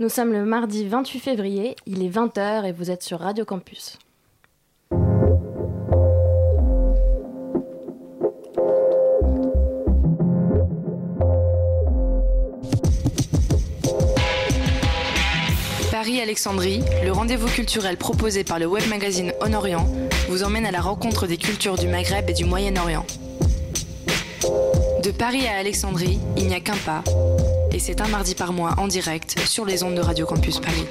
Nous sommes le mardi 28 février, il est 20h et vous êtes sur Radio Campus. Paris-Alexandrie, le rendez-vous culturel proposé par le web magazine On Orient, vous emmène à la rencontre des cultures du Maghreb et du Moyen-Orient. De Paris à Alexandrie, il n'y a qu'un pas, et c'est un mardi par mois en direct sur les ondes de Radio Campus Paris.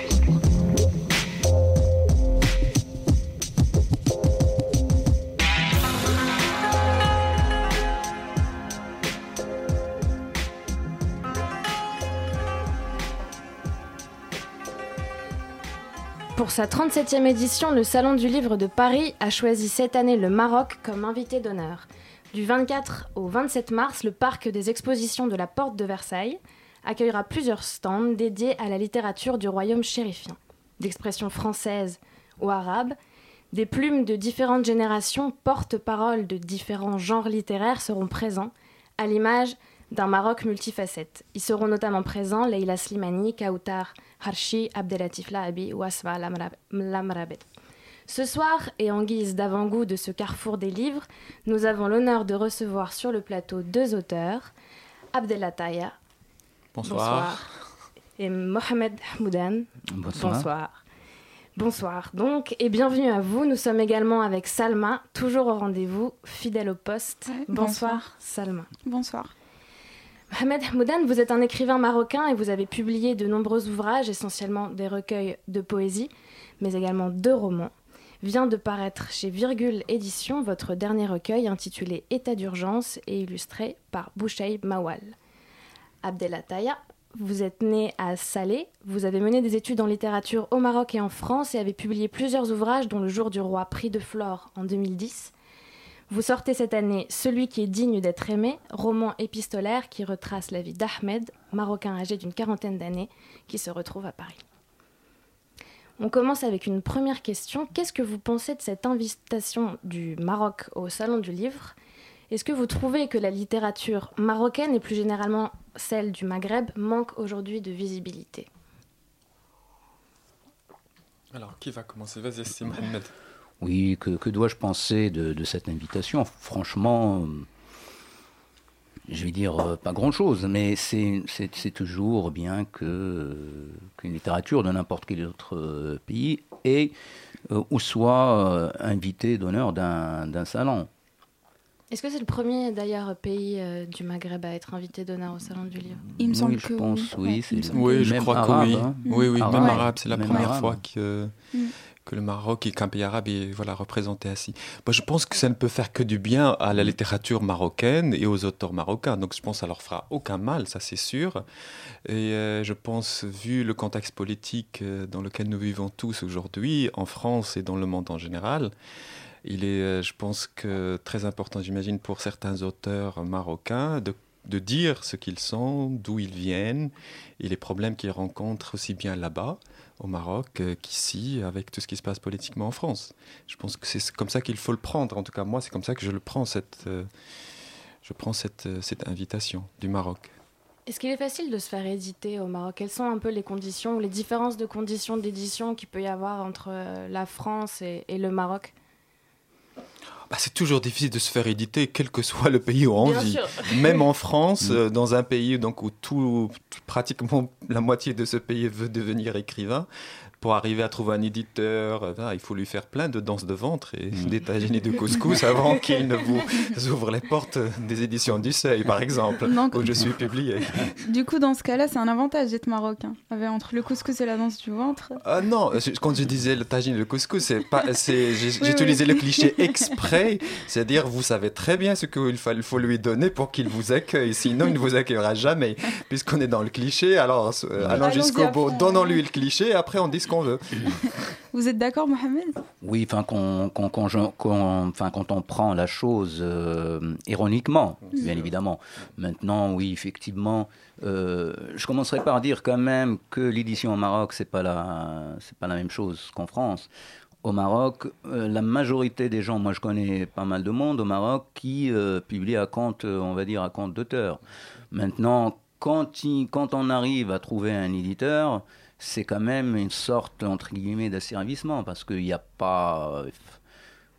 Pour sa 37e édition, le Salon du Livre de Paris a choisi cette année le Maroc comme invité d'honneur. Du 24 au 27 mars, le parc des expositions de la Porte de Versailles accueillera plusieurs stands dédiés à la littérature du royaume chérifien. D'expression française ou arabe, des plumes de différentes générations, porte-parole de différents genres littéraires seront présents, à l'image d'un Maroc multifacette. Y seront notamment présents Leila Slimani, Kautar Harshi, Abdelatif Lahabi ou Asma Lamrabet. Ce soir, et en guise d'avant-goût de ce carrefour des livres, nous avons l'honneur de recevoir sur le plateau deux auteurs, Abdelataya. Bonsoir. Et Mohamed Hamoudan. Bonsoir. Bonsoir. Bonsoir donc et bienvenue à vous. Nous sommes également avec Salma, toujours au rendez-vous, fidèle au poste. Ouais, bonsoir, bonsoir. Salma. Bonsoir. Mohamed Hamoudan, vous êtes un écrivain marocain et vous avez publié de nombreux ouvrages, essentiellement des recueils de poésie, mais également deux romans. Vient de paraître chez Virgule Édition votre dernier recueil intitulé État d'urgence et illustré par Bouchaïb Mawal. Abdelataya, vous êtes né à Salé, vous avez mené des études en littérature au Maroc et en France et avez publié plusieurs ouvrages dont Le jour du roi, prix de Flore en 2010. Vous sortez cette année Celui qui est digne d'être aimé, roman épistolaire qui retrace la vie d'Ahmed, marocain âgé d'une quarantaine d'années, qui se retrouve à Paris. On commence avec une première question. Qu'est-ce que vous pensez de cette invitation du Maroc au Salon du Livre? Est-ce que vous trouvez que la littérature marocaine et plus généralement celle du Maghreb manque aujourd'hui de visibilité? Alors, qui va commencer? Vas-y, c'est Mohamed. Oui, que, que dois-je penser de, de cette invitation? Franchement, euh, je vais dire euh, pas grand-chose, mais c'est toujours bien que euh, qu'une littérature de n'importe quel autre pays ait ou soit euh, invité d'honneur d'un d'un salon. Est-ce que c'est le premier d'ailleurs pays euh, du Maghreb à être invité d'honneur au Salon du Livre? Il me semble oui, je que pense, oui. Me le-. Oui, je même crois arabe, que oui. hein. Oui, oui, Arabe. même arabe, c'est la Même première arabe. fois que, Mm. que le Maroc et qu'un pays arabe est voilà, représenté ainsi. Moi, je pense que ça ne peut faire que du bien à la littérature marocaine et aux auteurs marocains. Donc, je pense que ça leur fera aucun mal, ça c'est sûr. Et euh, je pense, vu le contexte politique euh, dans lequel nous vivons tous aujourd'hui, en France et dans le monde en général, il est, euh, je pense que très important, j'imagine, pour certains auteurs marocains de, dire ce qu'ils sont, d'où ils viennent et les problèmes qu'ils rencontrent aussi bien là-bas, au Maroc, euh, qu'ici, avec tout ce qui se passe politiquement en France. Je pense que c'est comme ça qu'il faut le prendre. En tout cas, moi, c'est comme ça que je le prends, cette, euh, je prends cette, cette invitation du Maroc. Est-ce qu'il est facile de se faire éditer au Maroc? Quelles sont un peu les conditions les différences de conditions d'édition qu'il peut y avoir entre la France et le Maroc? Bah, c'est toujours difficile de se faire éditer, quel que soit le pays où on Bien vit. sûr. Même en France, euh, dans un pays donc, où tout, tout- pratiquement la moitié de ce pays veut devenir écrivain, pour arriver à trouver un éditeur, euh, il faut lui faire plein de danses de ventre et Mm. des tagines et de couscous avant qu'il ne vous ouvre les portes des éditions du Seuil, par exemple, Non, où je suis publié. Du coup, dans ce cas-là, c'est un avantage d'être marocain. Avec, entre le couscous et la danse du ventre. Ah non, je- quand je disais le tagine et le couscous, c'est pas, c'est, Oui, oui. le cliché exprès, c'est-à-dire vous savez très bien ce qu'il faut, il faut lui donner pour qu'il vous accueille, sinon il ne vous accueillera jamais, puisqu'on est dans le cliché. Alors euh, allons jusqu'au bout, donnons-lui le cliché, et après on dit ce qu'on veut. Vous êtes d'accord, Mohamed? Oui, enfin, qu'on- qu'on- qu'on- qu'on- enfin, quand on prend la chose euh, ironiquement, bien évidemment. Maintenant, oui, effectivement, euh, je commencerai par dire quand même que l'édition au Maroc, c'est pas la, c'est pas la même chose qu'en France. Au Maroc, euh, la majorité des gens, moi je connais pas mal de monde au Maroc qui euh, publie à compte, on va dire, à compte d'auteur. Maintenant, quand, il- quand on arrive à trouver un éditeur, c'est quand même une sorte, entre guillemets, d'asservissement, parce qu'il n'y a pas...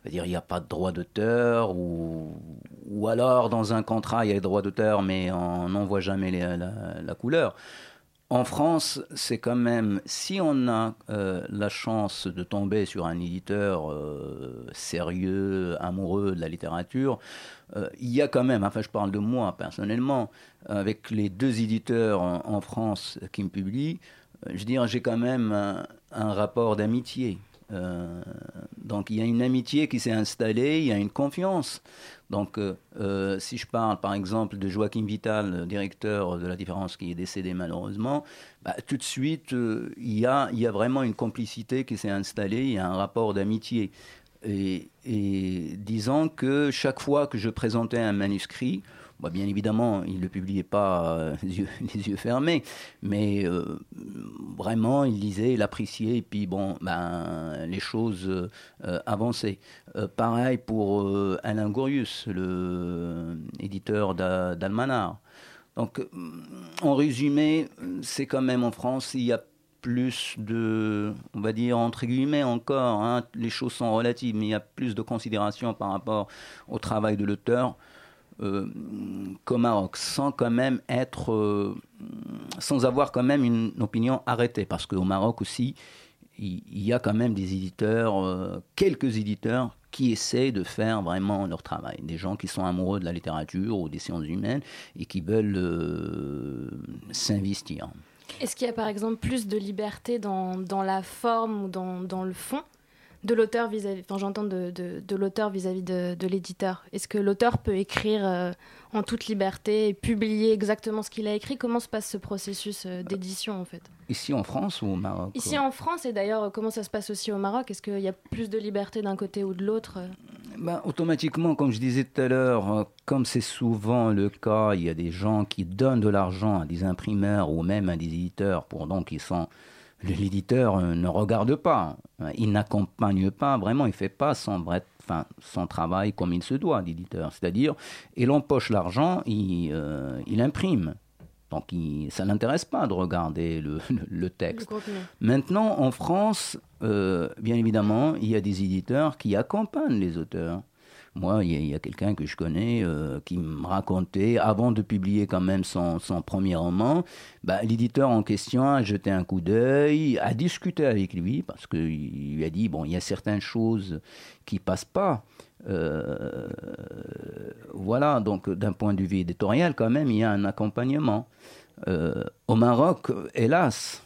dire, il n'y a pas de droit d'auteur, ou, ou alors dans un contrat, il y a des droits d'auteur, mais on n'en voit jamais la, couleur. En France, c'est quand même, si on a euh, la chance de tomber sur un éditeur euh, sérieux, amoureux de la littérature, euh, il y a quand même, enfin je parle de moi personnellement, avec les deux éditeurs en, France qui me publient, je veux dire, j'ai quand même un rapport d'amitié. donc il y a une amitié qui s'est installée, il y a une confiance. Donc, euh, euh, si je parle par exemple de Joachim Vital, directeur de la différence qui est décédé malheureusement, bah, tout de suite, euh, il, y a, il y a vraiment une complicité qui s'est installée, il y a un rapport d'amitié. Et, et disons que chaque fois que je présentais un manuscrit, bah, bien évidemment, il ne le publiait pas euh, les, yeux, fermés, mais euh, vraiment, il lisait, il appréciait, et puis bon, ben, les choses euh, avançaient. pareil pour Alain Gorius, le éditeur d'Almanar. Donc, en résumé, c'est quand même en France, il y a plus de, on va dire entre guillemets encore, hein, les choses sont relatives, mais il y a plus de considération par rapport au travail de l'auteur euh, qu'au Maroc, sans quand même être, euh, sans avoir quand même une opinion arrêtée, parce qu'au Maroc aussi, il, y a quand même des éditeurs, euh, quelques éditeurs qui essaient de faire vraiment leur travail. Des gens qui sont amoureux de la littérature ou des sciences humaines et qui veulent s'investir. Est-ce qu'il y a par exemple plus de liberté dans, la forme ou dans le fond? De l'auteur vis-à-vis, enfin j'entends de, de, l'auteur vis-à-vis de, de l'éditeur. Est-ce que l'auteur peut écrire euh, en toute liberté et publier exactement ce qu'il a écrit? Comment se passe ce processus euh, d'édition en fait? Ici en France ou au Maroc? Ici en France et d'ailleurs comment ça se passe aussi au Maroc? Est-ce qu'il y a plus de liberté d'un côté ou de l'autre ben, Automatiquement, comme je disais tout à l'heure, euh, comme c'est souvent le cas, il y a des gens qui donnent de l'argent à des imprimeurs ou même à des éditeurs pour donc ils sont l'éditeur euh, ne regarde pas, il n'accompagne pas, vraiment, il ne fait pas son, enfin, son travail comme il se doit, l'éditeur. C'est-à-dire, il empoche l'argent, il, euh, il imprime. Donc il, ça n'intéresse pas de regarder le, le, texte. Maintenant, en France, euh, bien évidemment, il y a des éditeurs qui accompagnent les auteurs. Moi, il y a, quelqu'un que je connais euh, qui me racontait, avant de publier quand même son, premier roman, bah, l'éditeur en question a jeté un coup d'œil, a discuté avec lui, parce qu'il lui a dit, bon, il y a certaines choses qui passent pas. Euh, voilà, donc d'un point de vue éditorial, quand même, il y a un accompagnement. Euh, au Maroc, hélas,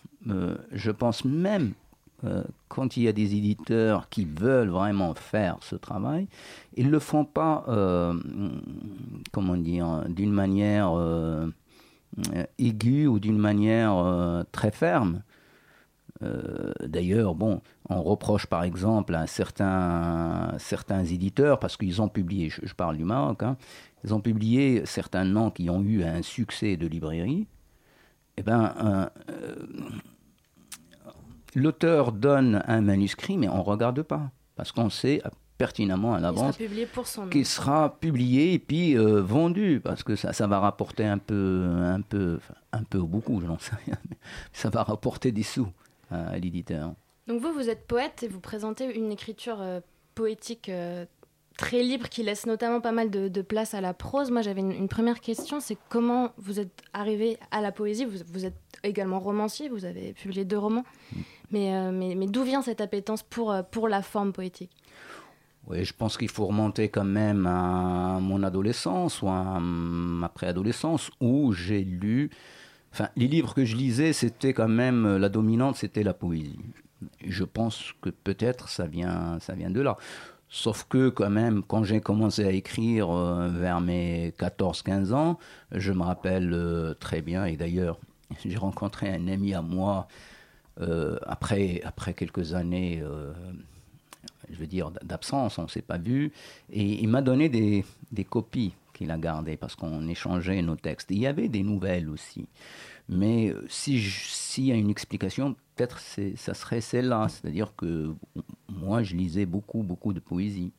je pense même euh, quand il y a des éditeurs qui veulent vraiment faire ce travail, ils ne le font pas, euh, comment dire, d'une manière euh, aiguë ou d'une manière très ferme. D'ailleurs, bon, on reproche par exemple à certains, éditeurs, parce qu'ils ont publié, je, parle du Maroc, hein, ils ont publié certains noms qui ont eu un succès de librairie. Eh ben, l'auteur donne un manuscrit, mais on ne regarde pas, parce qu'on sait pertinemment à l'avance qu'il sera publié et puis euh, vendu, parce que ça, ça va rapporter un peu, un peu, un peu ou beaucoup, je n'en sais rien, mais ça va rapporter des sous à, l'éditeur. Donc vous, vous êtes poète et vous présentez une écriture euh, poétique euh, très libre qui laisse notamment pas mal de, place à la prose. Moi, j'avais une, première question, c'est comment vous êtes arrivé à la poésie? Vous, vous, êtes également romancier, vous avez publié deux romans, mm. Mais, mais, mais d'où vient cette appétence pour, pour la forme poétique? Oui, je pense qu'il faut remonter quand même à mon adolescence ou à ma préadolescence où j'ai lu. Enfin, les livres que je lisais, c'était quand même la dominante, c'était la poésie. Je pense que peut-être ça vient, ça vient de là. Sauf que quand même, quand j'ai commencé à écrire euh, vers mes 14-15 ans, je me rappelle euh, très bien, et d'ailleurs j'ai rencontré un ami à moi euh, après, après quelques années, je veux dire, d'absence, on ne s'est pas vu, et il m'a donné des, des copies qu'il a gardées parce qu'on échangeait nos textes. il y avait des nouvelles aussi. Mais euh, s'il y a une explication, peut-être ça serait celle-là. C'est-à-dire que moi, je lisais beaucoup, beaucoup de poésie.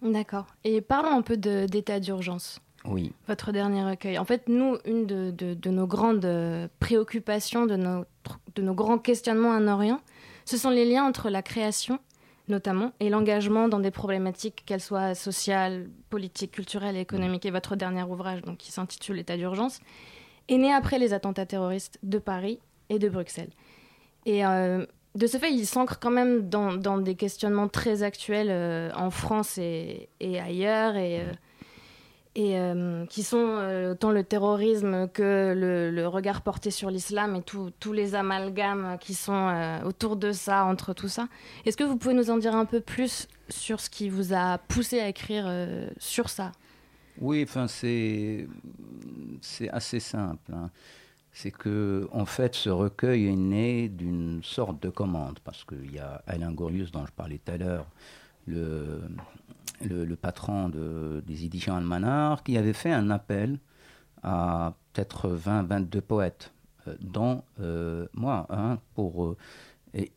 D'accord. Et parlons un peu d'état d'urgence. Oui. Votre dernier recueil. En fait, nous, une de, de, nos grandes préoccupations de nos grands questionnements en Orient, ce sont les liens entre la création, notamment, et l'engagement dans des problématiques, qu'elles soient sociales, politiques, culturelles et économiques. Et votre dernier ouvrage, donc, qui s'intitule L'état d'urgence, est né après les attentats terroristes de Paris et de Bruxelles. Et euh, de ce fait, il s'ancre quand même dans, dans, des questionnements très actuels euh, en France et, et ailleurs, et, euh, et euh, qui sont euh, autant le terrorisme que le, regard porté sur l'islam et tous les amalgames qui sont euh, autour de ça, entre tout ça. Est-ce que vous pouvez nous en dire un peu plus sur ce qui vous a poussé à écrire sur ça? Oui, enfin c'est c'est assez simple. Hein. c'est que, en fait, ce recueil est né d'une sorte de commande, parce qu'il y a Alain Gorius, dont je parlais tout à l'heure, le, le, patron de, des éditions Almanar, qui avait fait un appel à peut-être 20, 22 poètes, euh, dont euh, moi, hein, pour euh,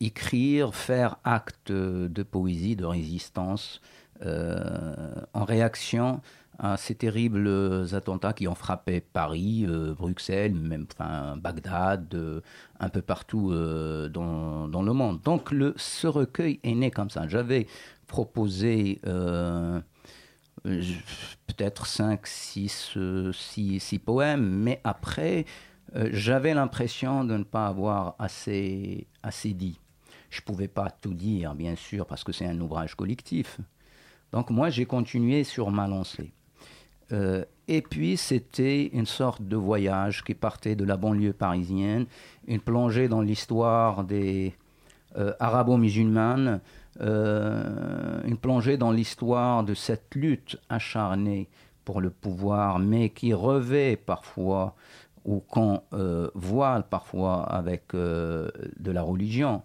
écrire, faire acte de poésie, de résistance, en réaction à ces terribles attentats qui ont frappé Paris, euh, Bruxelles, même enfin, Bagdad, euh, un peu partout euh, dans, le monde. Donc ce recueil est né comme ça. J'avais proposé euh, peut-être 5, 6, 6, 6 poèmes, mais après, euh, j'avais l'impression de ne pas avoir assez, assez dit. Je ne pouvais pas tout dire, bien sûr, parce que c'est un ouvrage collectif. Donc moi, j'ai continué sur ma lancée. Euh, et puis, c'était une sorte de voyage qui partait de la banlieue parisienne, une plongée dans l'histoire des euh, arabo-musulmanes, euh, une plongée dans l'histoire de cette lutte acharnée pour le pouvoir, mais qui revêt parfois ou qu'on voile parfois avec de la religion.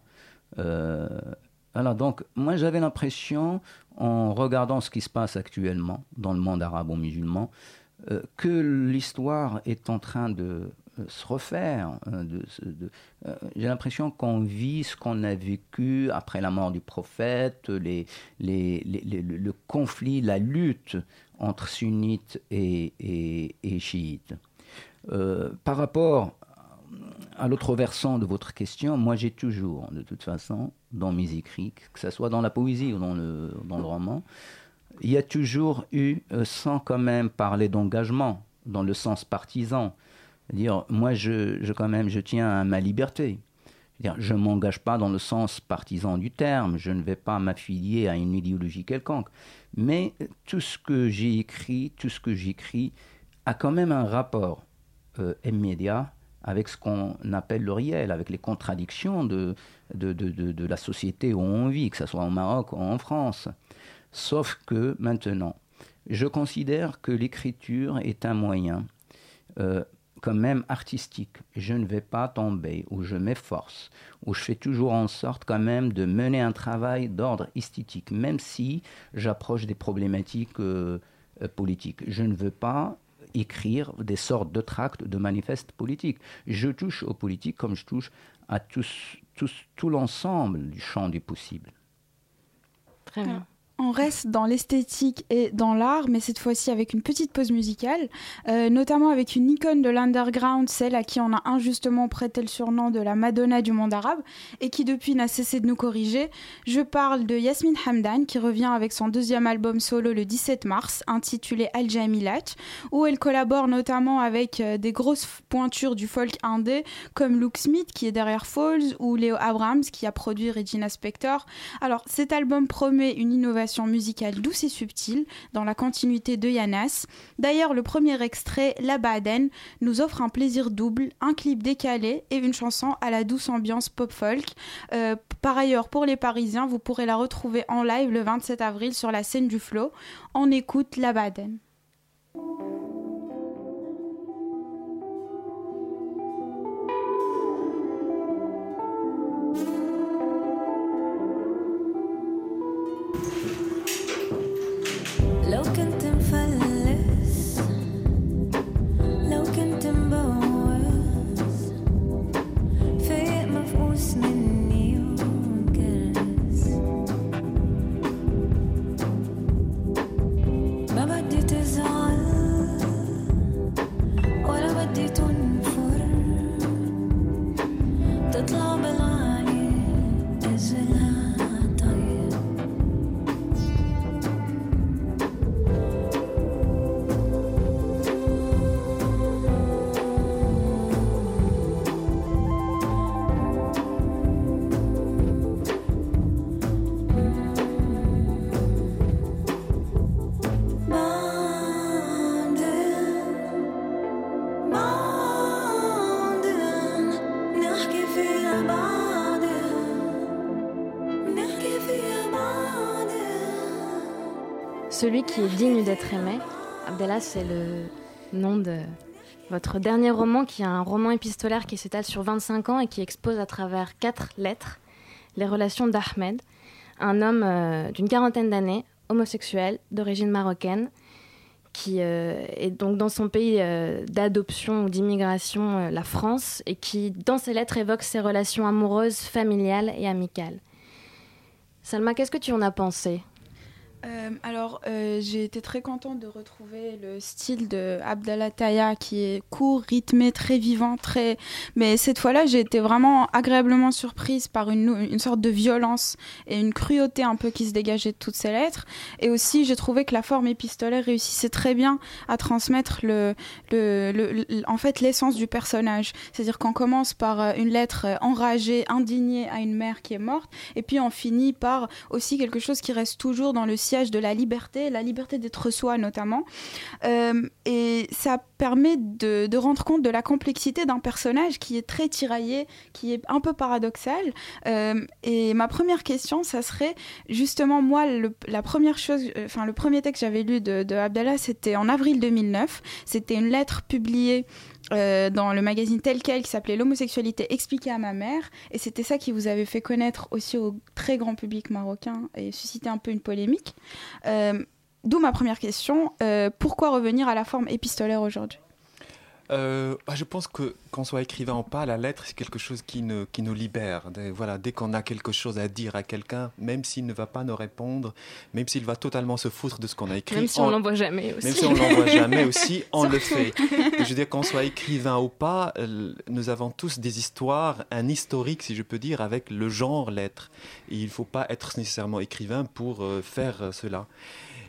Alors donc, moi j'avais l'impression, en regardant ce qui se passe actuellement dans le monde arabo-musulman, euh, que l'histoire est en train de euh, se refaire. euh, J'ai l'impression qu'on vit ce qu'on a vécu après la mort du prophète, le conflit, la lutte entre sunnites et, et, chiites. Par rapport à l'autre versant de votre question, moi j'ai toujours, de toute façon, dans mes écrits, que ce soit dans la poésie ou dans le, dans le roman, il y a toujours eu, euh, sans quand même parler d'engagement, dans le sens partisan, dire moi je, je, quand même je tiens à ma liberté. Je ne m'engage pas dans le sens partisan du terme, je ne vais pas m'affilier à une idéologie quelconque. Mais tout ce que j'ai écrit, tout ce que j'écris a quand même un rapport euh, immédiat avec ce qu'on appelle le réel, avec les contradictions de, la société où on vit, que ce soit au Maroc ou en France. Sauf que maintenant, je considère que l'écriture est un moyen euh, quand même artistique. Je ne vais pas tomber, où je m'efforce, où je fais toujours en sorte quand même de mener un travail d'ordre esthétique, même si j'approche des problématiques euh, euh, politiques. Je ne veux pas écrire des sortes de tracts, de manifestes politiques. Je touche aux politiques comme je touche à tout l'ensemble du champ du possible. Très bien. On reste dans l'esthétique et dans l'art, mais cette fois-ci avec une petite pause musicale, euh, notamment avec une icône de l'underground, celle à qui on a injustement prêté le surnom de la Madonna du monde arabe, et qui depuis n'a cessé de nous corriger. Je parle de Yasmine Hamdan, qui revient avec son deuxième album solo le 17 mars, intitulé Al Jamilat, où elle collabore notamment avec euh, des grosses pointures du folk indé, comme Luke Smith, qui est derrière Falls, ou Léo Abrams, qui a produit Regina Spektor. Alors, cet album promet une innovation musicale douce et subtile dans la continuité de Yanas. D'ailleurs, le premier extrait, La Baden, nous offre un plaisir double, un clip décalé et une chanson à la douce ambiance pop-folk. Euh, par ailleurs, pour les Parisiens, vous pourrez la retrouver en live le 27 avril sur la scène du Flow. On écoute La Baden. Qui est digne d'être aimé, Abdallah, c'est le nom de votre dernier roman, qui est un roman épistolaire qui s'étale sur 25 ans et qui expose à travers quatre lettres les relations d'Ahmed, un homme euh, d'une quarantaine d'années, homosexuel, d'origine marocaine, qui euh, est donc dans son pays euh, d'adoption ou d'immigration, la France, et qui, dans ses lettres, évoque ses relations amoureuses, familiales et amicales. Salma, qu'est-ce que tu en as pensé? Euh, alors, euh, j'ai été très contente de retrouver le style de Abdallah Taya qui est court, rythmé, très vivant, très. Mais cette fois-là, j'ai été vraiment agréablement surprise par une, une sorte de violence et une cruauté un peu qui se dégageait de toutes ces lettres. Et aussi, j'ai trouvé que la forme épistolaire réussissait très bien à transmettre le, le, le- en fait l'essence du personnage. C'est-à-dire qu'on commence par euh, une lettre enragée, indignée à une mère qui est morte, et puis on finit par aussi quelque chose qui reste toujours dans le de la liberté, la liberté d'être soi notamment. Euh, et ça permet de, de rendre compte de la complexité d'un personnage qui est très tiraillé, qui est un peu paradoxal. Euh, et ma première question, ça serait justement moi, le, la première chose, euh, enfin le premier texte que j'avais lu de, de Abdallah, c'était en avril 2009. C'était une lettre publiée euh, dans le magazine tel quel qui s'appelait L'homosexualité expliquée à ma mère. Et c'était ça qui vous avait fait connaître aussi au très grand public marocain et susciter un peu une polémique. Euh, D'où ma première question. euh, pourquoi revenir à la forme épistolaire aujourd'hui? Euh, bah, je pense que qu'on soit écrivain ou pas, la lettre c'est quelque chose qui, ne, qui nous libère. Voilà, dès qu'on a quelque chose à dire à quelqu'un, même s'il ne va pas nous répondre, même s'il va totalement se foutre de ce qu'on a écrit, Même si on on- l'envoie jamais aussi. même si on l'envoie jamais aussi, on le fait. Je veux dire qu'on soit écrivain ou pas, euh, nous avons tous des histoires, un historique si je peux dire, avec le genre lettre. Et il ne faut pas être nécessairement écrivain pour euh, faire euh, cela.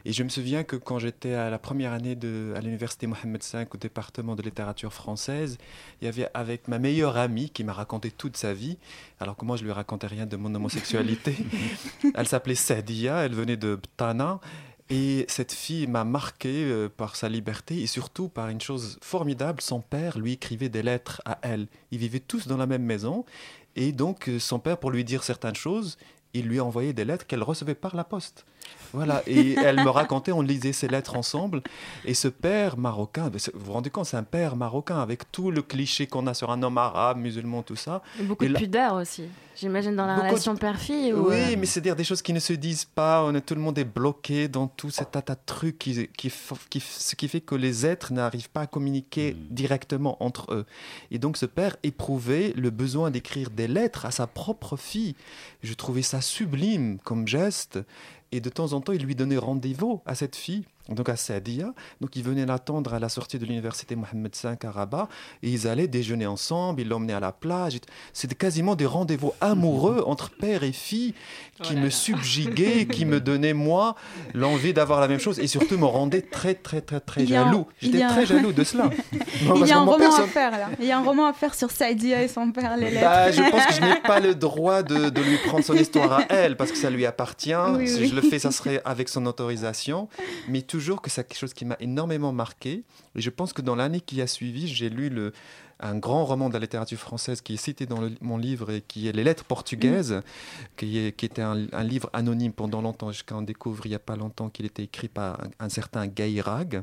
Et je me souviens que quand j'étais à la première année de, à l'université Mohamed V au département de littérature française, il y avait avec ma meilleure amie qui m'a raconté toute sa vie, alors que moi je lui racontais rien de mon homosexualité. elle s'appelait Sadia, elle venait de Btana. Et cette fille m'a marqué euh, par sa liberté et surtout par une chose formidable. Son père lui écrivait des lettres à elle. Ils vivaient tous dans la même maison. Et donc, euh, son père, pour lui dire certaines choses, il lui envoyait des lettres qu'elle recevait par la poste. Voilà, et elle me racontait, on lisait ces lettres ensemble. Et ce père marocain, vous vous rendez compte, c'est un père marocain avec tout le cliché qu'on a sur un homme arabe, musulman, tout ça. Et Beaucoup Et de là- pudeur aussi. J'imagine dans la Beaucoup de- relation père-fille. ou, Oui, euh, mais c'est-à-dire des choses qui ne se disent pas. On est, tout le monde est bloqué dans tout cet tas de trucs qui, ce qui fait que les êtres n'arrivent pas à communiquer directement entre eux. Et donc ce père éprouvait le besoin d'écrire des lettres à sa propre fille. Je trouvais ça sublime comme geste. Et de temps en temps, il lui donnait rendez-vous à cette fille, donc à Sadia. Donc il venait l'attendre à la sortie de l'université Mohamed V à Rabat. Et ils allaient déjeuner ensemble, il l'emmenait à la plage. C'était quasiment des rendez-vous amoureux entre père et fille qui Oh là me subjuguaient, qui me donnaient, moi, l'envie d'avoir la même chose. Et surtout me rendaient très, très, très, très jaloux. J'étais un- très jaloux de cela. Non, Il y a un roman personne- à faire là. Il y a un roman à faire sur Saïdia et son père, les lettres. bah, je pense que je n'ai pas le droit de, de lui prendre son histoire à elle parce que ça lui appartient. Oui, si oui. je le fais, ça serait avec son autorisation. Mais toujours que c'est quelque chose qui m'a énormément marqué. Et je pense que dans l'année qui a suivi, j'ai lu le, un grand roman de la littérature française qui est cité dans le- mon livre et qui est Les Lettres portugaises, qui, est, qui était un, un livre anonyme pendant longtemps, jusqu'à en découvrir il n'y a pas longtemps qu'il était écrit par un, un certain Gairag.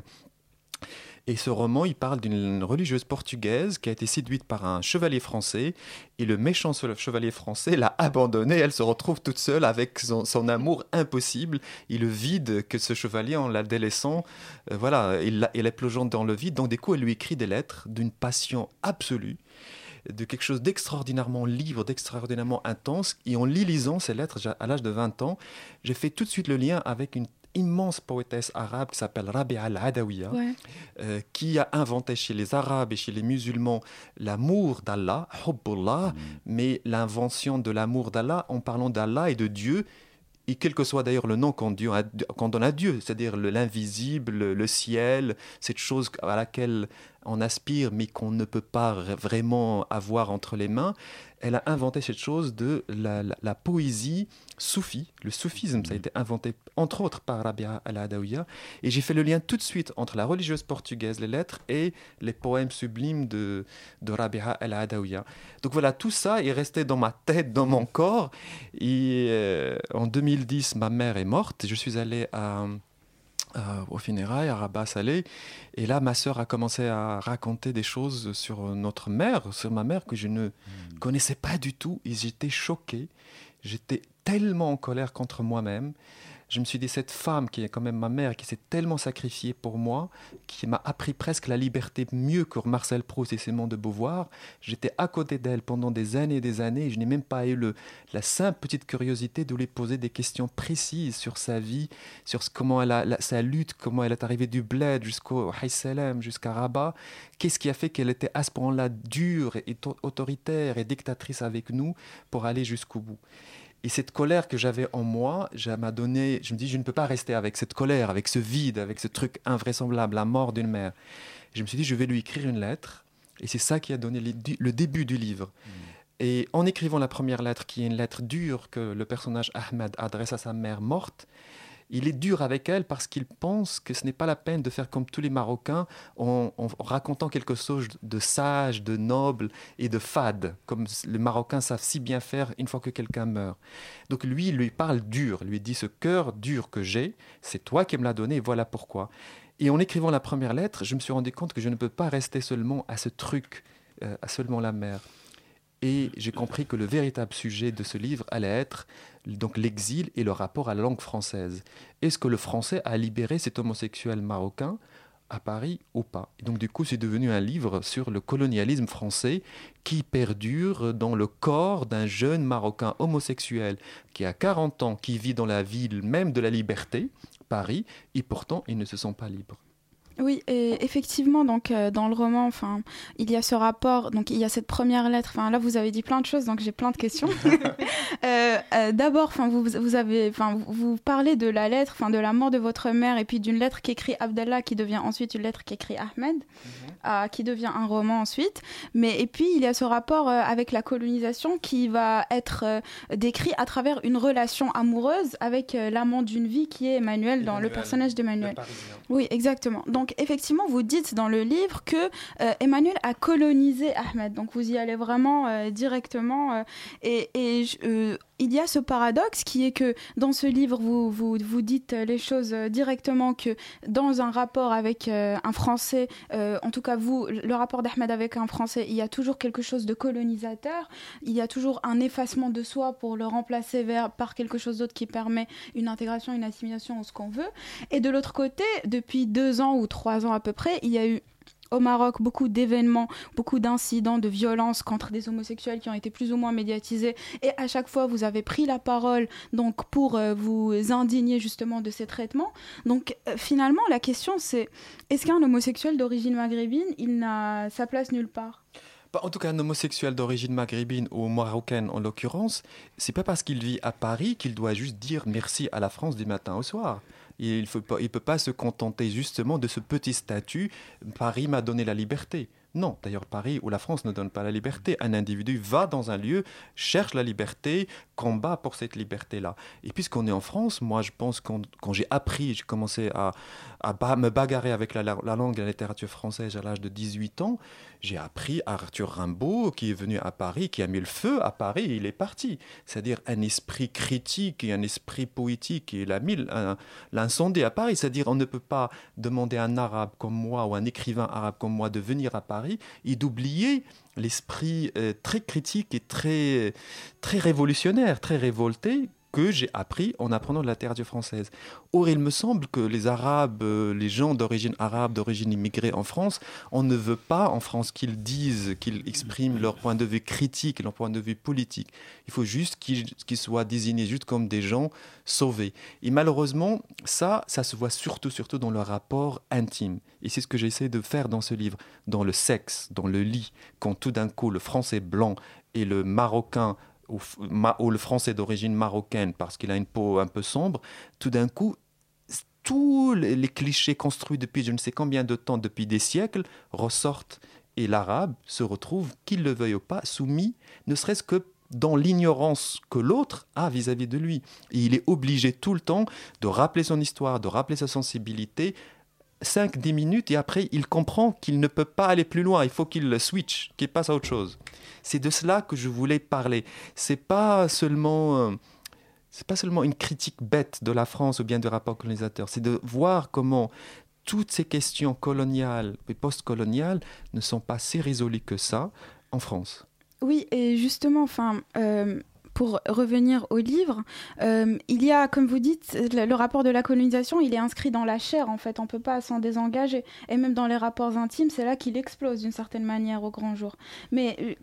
Et ce roman, il parle d'une religieuse portugaise qui a été séduite par un chevalier français. Et le méchant che- chevalier français l'a abandonnée. Elle se retrouve toute seule avec son, amour impossible le vide que ce chevalier, en la délaissant, euh, voilà, il, la- il est plongeant dans le vide. Donc, du coup, elle lui écrit des lettres d'une passion absolue de quelque chose d'extraordinairement libre, d'extraordinairement intense. Et en lisant ces lettres, à l'âge de 20 ans, j'ai fait tout de suite le lien avec une immense poétesse arabe qui s'appelle Rabi'a al-Adawiya, Ouais. euh, qui a inventé chez les Arabes et chez les musulmans l'amour d'Allah, Hubbullah, mais l'invention de l'amour d'Allah en parlant d'Allah et de Dieu, et quel que soit d'ailleurs le nom qu'on Dieu a- qu'on donne à Dieu, c'est-à-dire le- l'invisible, le, ciel, cette chose à laquelle on aspire mais qu'on ne peut pas vraiment avoir entre les mains, elle a inventé cette chose de la, la- la poésie soufie. Le soufisme, ça a été inventé entre autres par Rabia al-Adawiya. Et j'ai fait le lien tout de suite entre la religieuse portugaise, les lettres, et les poèmes sublimes de, de Rabia al-Adawiya. Donc voilà, tout ça est resté dans ma tête, dans mon corps. Et euh, en 2010, ma mère est morte. Je suis allé à, à- au funérailles à Rabat Salé. Et là, ma sœur a commencé à raconter des choses sur notre mère, sur ma mère, que je ne connaissais pas du tout. Et j'étais choqué. J'étais tellement en colère contre moi-même. Je me suis dit, cette femme qui est quand même ma mère, qui s'est tellement sacrifiée pour moi, qui m'a appris presque la liberté mieux que Marcel Proust et Simone de Beauvoir, j'étais à côté d'elle pendant des années et des années, et je n'ai même pas eu le, la simple petite curiosité de lui poser des questions précises sur sa vie, sur comment elle a, sa lutte, comment elle est arrivée du bled jusqu'au Haït Salem, jusqu'à Rabat. Qu'est-ce qui a fait qu'elle était à ce point-là dure et to- autoritaire et dictatrice avec nous pour aller jusqu'au bout et cette colère que j'avais en moi, ça m'a donné, je me dis, je ne peux pas rester avec cette colère, avec ce vide, avec ce truc invraisemblable, la mort d'une mère. Je me suis dit, je vais lui écrire une lettre, et c'est ça qui a donné le début du livre. Et en écrivant la première lettre, qui est une lettre dure que le personnage Ahmed adresse à sa mère morte, il est dur avec elle parce qu'il pense que ce n'est pas la peine de faire comme tous les Marocains en, racontant quelque chose de sage, de noble et de fade, comme les Marocains savent si bien faire une fois que quelqu'un meurt. Donc lui, il lui parle dur, lui dit ce cœur dur que j'ai, c'est toi qui me l'as donné, voilà pourquoi. Et en écrivant la première lettre, je me suis rendu compte que je ne peux pas rester seulement à ce truc, euh, à seulement la mère. Et j'ai compris que le véritable sujet de ce livre allait être donc l'exil et le rapport à la langue française. Est-ce que le français a libéré cet homosexuel marocain à Paris ou pas? Et donc du coup, c'est devenu un livre sur le colonialisme français qui perdure dans le corps d'un jeune marocain homosexuel qui a 40 ans, qui vit dans la ville même de la liberté, Paris, et pourtant ils ne se sont pas libres. Oui, et effectivement, donc euh, dans le roman, enfin, il y a ce rapport, donc il y a cette première lettre. Enfin, là, vous avez dit plein de choses, donc j'ai plein de questions. Euh, euh, D'abord, enfin, vous, vous avez, enfin, vous, parlez de la lettre, enfin, de la mort de votre mère, et puis d'une lettre qu'écrit Abdallah, qui devient ensuite une lettre qu'écrit Ahmed, euh, qui devient un roman ensuite. Mais et puis il y a ce rapport avec la colonisation qui va être décrit à travers une relation amoureuse avec l'amant d'une vie qui est Emmanuel dans le personnage d'Emmanuel. Oui, exactement. Donc effectivement, vous dites dans le livre que euh, Emmanuel a colonisé Ahmed. Donc vous y allez vraiment euh, directement. euh, et et il y a ce paradoxe qui est que dans ce livre, vous, vous, vous dites les choses euh, directement que dans un rapport avec euh, un Français, euh, en tout cas vous, le rapport d'Ahmed avec un Français, il y a toujours quelque chose de colonisateur. Il y a toujours un effacement de soi pour le remplacer vers, par quelque chose d'autre qui permet une intégration, une assimilation ou ce qu'on veut. Et de l'autre côté, depuis deux ans ou trois ans à peu près, il y a eu au Maroc beaucoup d'événements, beaucoup d'incidents de violence contre des homosexuels qui ont été plus ou moins médiatisés. Et à chaque fois, vous avez pris la parole donc pour euh, vous indigner justement de ces traitements. Donc euh, finalement, la question c'est est-ce qu'un homosexuel d'origine maghrébine, il n'a sa place nulle part? Bah, En tout cas, un homosexuel d'origine maghrébine ou marocaine en l'occurrence, c'est pas parce qu'il vit à Paris qu'il doit juste dire merci à la France du matin au soir. Il ne peut pas se contenter justement de ce petit statut. Paris m'a donné la liberté. Non, d'ailleurs Paris ou la France ne donne pas la liberté. Un individu va dans un lieu, cherche la liberté, combat pour cette liberté-là. Et puisqu'on est en France, moi je pense que quand j'ai appris, j'ai commencé à, à me bagarrer avec la, la- la langue et la littérature française à l'âge de 18 ans, j'ai appris Arthur Rimbaud qui est venu à Paris, qui a mis le feu à Paris il est parti. C'est-à-dire un esprit critique et un esprit poétique et il a mis l'incendie à Paris. C'est-à-dire on ne peut pas demander à un arabe comme moi ou un écrivain arabe comme moi de venir à Paris et d'oublier l'esprit euh, très critique et très, très révolutionnaire, très révolté que j'ai appris en apprenant de la littérature française. Or, il me semble que les Arabes, euh, les gens d'origine arabe, d'origine immigrée en France, on ne veut pas en France qu'ils disent, qu'ils expriment leur point de vue critique leur point de vue politique. Il faut juste qu'ils qu'ils soient désignés juste comme des gens sauvés. Et malheureusement, ça, ça se voit surtout, surtout dans le rapport intime. Et c'est ce que j'essaie de faire dans ce livre, dans le sexe, dans le lit, quand tout d'un coup le français blanc et le marocain ou le français d'origine marocaine parce qu'il a une peau un peu sombre, tout d'un coup, tous les, clichés construits depuis je ne sais combien de temps, depuis des siècles, ressortent. Et l'arabe se retrouve, qu'il le veuille ou pas, soumis, ne serait-ce que dans l'ignorance que l'autre a vis-à-vis de lui. Et il est obligé tout le temps de rappeler son histoire, de rappeler sa sensibilité, 5-10 minutes, et après, il comprend qu'il ne peut pas aller plus loin, il faut qu'il switch, qu'il passe à autre chose. C'est de cela que je voulais parler. C'est pas seulement... euh, c'est pas seulement une critique bête de la France ou bien du rapport colonisateur, c'est de voir comment toutes ces questions coloniales et post-coloniales ne sont pas si résolues que ça en France. Oui, et justement, enfin, euh, pour revenir au livre, euh, il y a, comme vous dites, le, rapport de la colonisation, il est inscrit dans la chair, en fait. On ne peut pas s'en désengager. Et même dans les rapports intimes, c'est là qu'il explose d'une certaine manière au grand jour. Mais euh,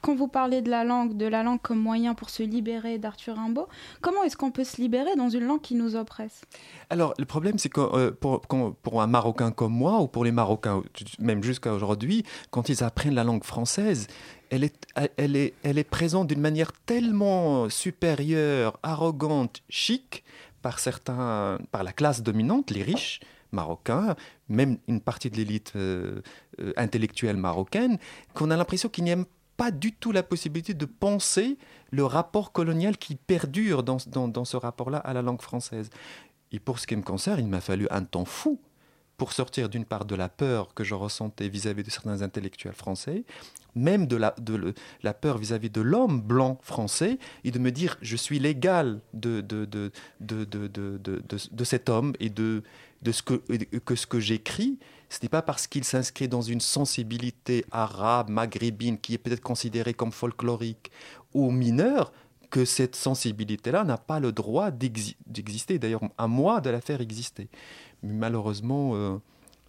quand vous parlez de la langue, de la langue comme moyen pour se libérer d'Arthur Rimbaud, comment est-ce qu'on peut se libérer dans une langue qui nous oppresse? Alors, le problème, c'est que euh, pour un Marocain comme moi, ou pour les Marocains, même jusqu'à aujourd'hui, quand ils apprennent la langue française, elle est, présente d'une manière tellement supérieure, arrogante, chic, par certains, par la classe dominante, les riches marocains, même une partie de l'élite euh, euh, intellectuelle marocaine, qu'on a l'impression qu'il n'y a pas du tout la possibilité de penser le rapport colonial qui perdure dans ce rapport-là à la langue française. Et pour ce qui me concerne, il m'a fallu un temps fou pour sortir d'une part de la peur que je ressentais vis-à-vis de certains intellectuels français, même de la, de le- la peur vis-à-vis de l'homme blanc français, et de me dire je suis l'égal de, de, de, de, cet homme et de, de ce que, que ce que j'écris, ce n'est pas parce qu'il s'inscrit dans une sensibilité arabe, maghrébine, qui est peut-être considérée comme folklorique ou mineure, que cette sensibilité-là n'a pas le droit d'exi- d'exister. D'ailleurs, à moi de la faire exister. Mais malheureusement, euh,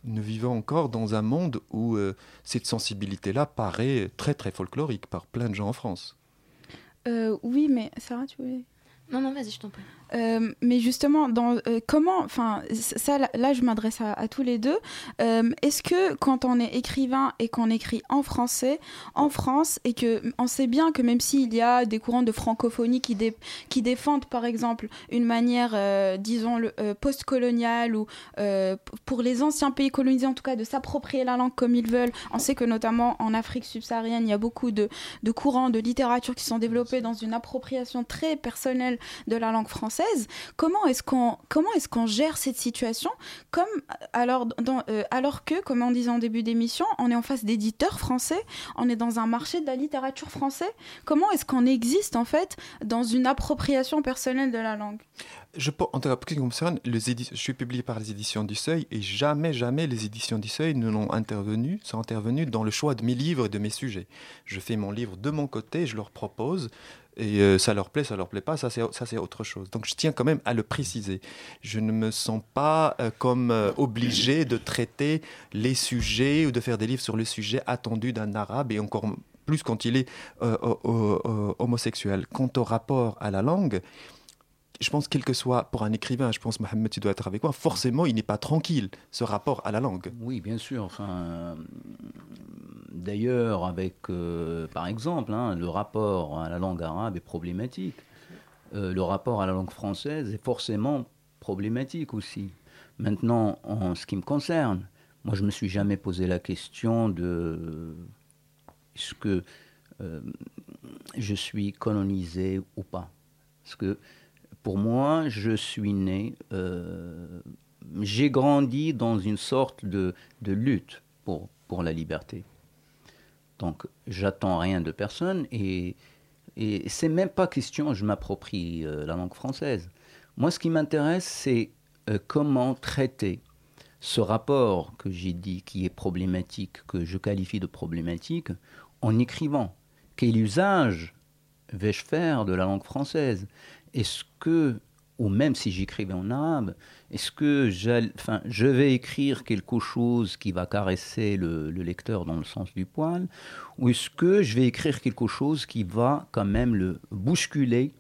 nous vivons encore dans un monde où euh, cette sensibilité-là paraît très très folklorique par plein de gens en France. Euh, Oui, mais Sarah, tu voulais Non, non, vas-y, je t'en prie. Euh, mais justement, euh, comment, enfin, ça, là, je m'adresse à, tous les deux. Euh, Est-ce que quand on est écrivain et qu'on écrit en français, en France, et que on sait bien que même s'il y a des courants de francophonie qui, dé- qui défendent, par exemple, une manière, disons, le, post-coloniale ou pour les anciens pays colonisés, en tout cas, de s'approprier la langue comme ils veulent. On sait que notamment en Afrique subsaharienne, il y a beaucoup de courants de littérature qui sont développés dans une appropriation très personnelle de la langue française. Comment est-ce qu'on comment est-ce qu'on gère cette situation comme alors euh, alors que comme on disait en début d'émission, on est en face d'éditeurs français, on est dans un marché de la littérature français. Comment est-ce qu'on existe en fait dans une appropriation personnelle de la langue? Je, en ce qui je suis publié par les éditions du Seuil et jamais, jamais les éditions du Seuil ne l'ont intervenu, sont intervenues dans le choix de mes livres et de mes sujets. Je fais mon livre de mon côté, je leur propose. Et euh, ça leur plaît, ça leur plaît pas, ça c'est, autre chose. Donc je tiens quand même à le préciser. Je ne me sens pas euh, comme euh, obligé de traiter les sujets ou de faire des livres sur le sujet attendu d'un arabe et encore plus quand il est euh, homosexuel. Quant au rapport à la langue, je pense quel que soit pour un écrivain, je pense Mohamed, tu dois être avec moi, forcément il n'est pas tranquille ce rapport à la langue. Oui, bien sûr. Enfin, D'ailleurs, avec, euh, par exemple, hein, le rapport à la langue arabe est problématique. Euh, le rapport à la langue française est forcément problématique aussi. Maintenant, en ce qui me concerne, moi, je ne me suis jamais posé la question de est-ce que euh, je suis colonisé ou pas? Parce que pour moi, je suis né, euh, j'ai grandi dans une sorte de, lutte pour la liberté. Donc, j'attends rien de personne et, c'est même pas question, je m'approprie euh, la langue française. Moi, ce qui m'intéresse, c'est euh, comment traiter ce rapport que j'ai dit qui est problématique, que je qualifie de problématique, en écrivant. Quel usage vais-je faire de la langue française? Est-ce que, ou même si j'écrivais en arabe, est-ce que je vais écrire quelque chose qui va caresser le, le lecteur dans le sens du poil, ou est-ce que je vais écrire quelque chose qui va quand même le bousculer?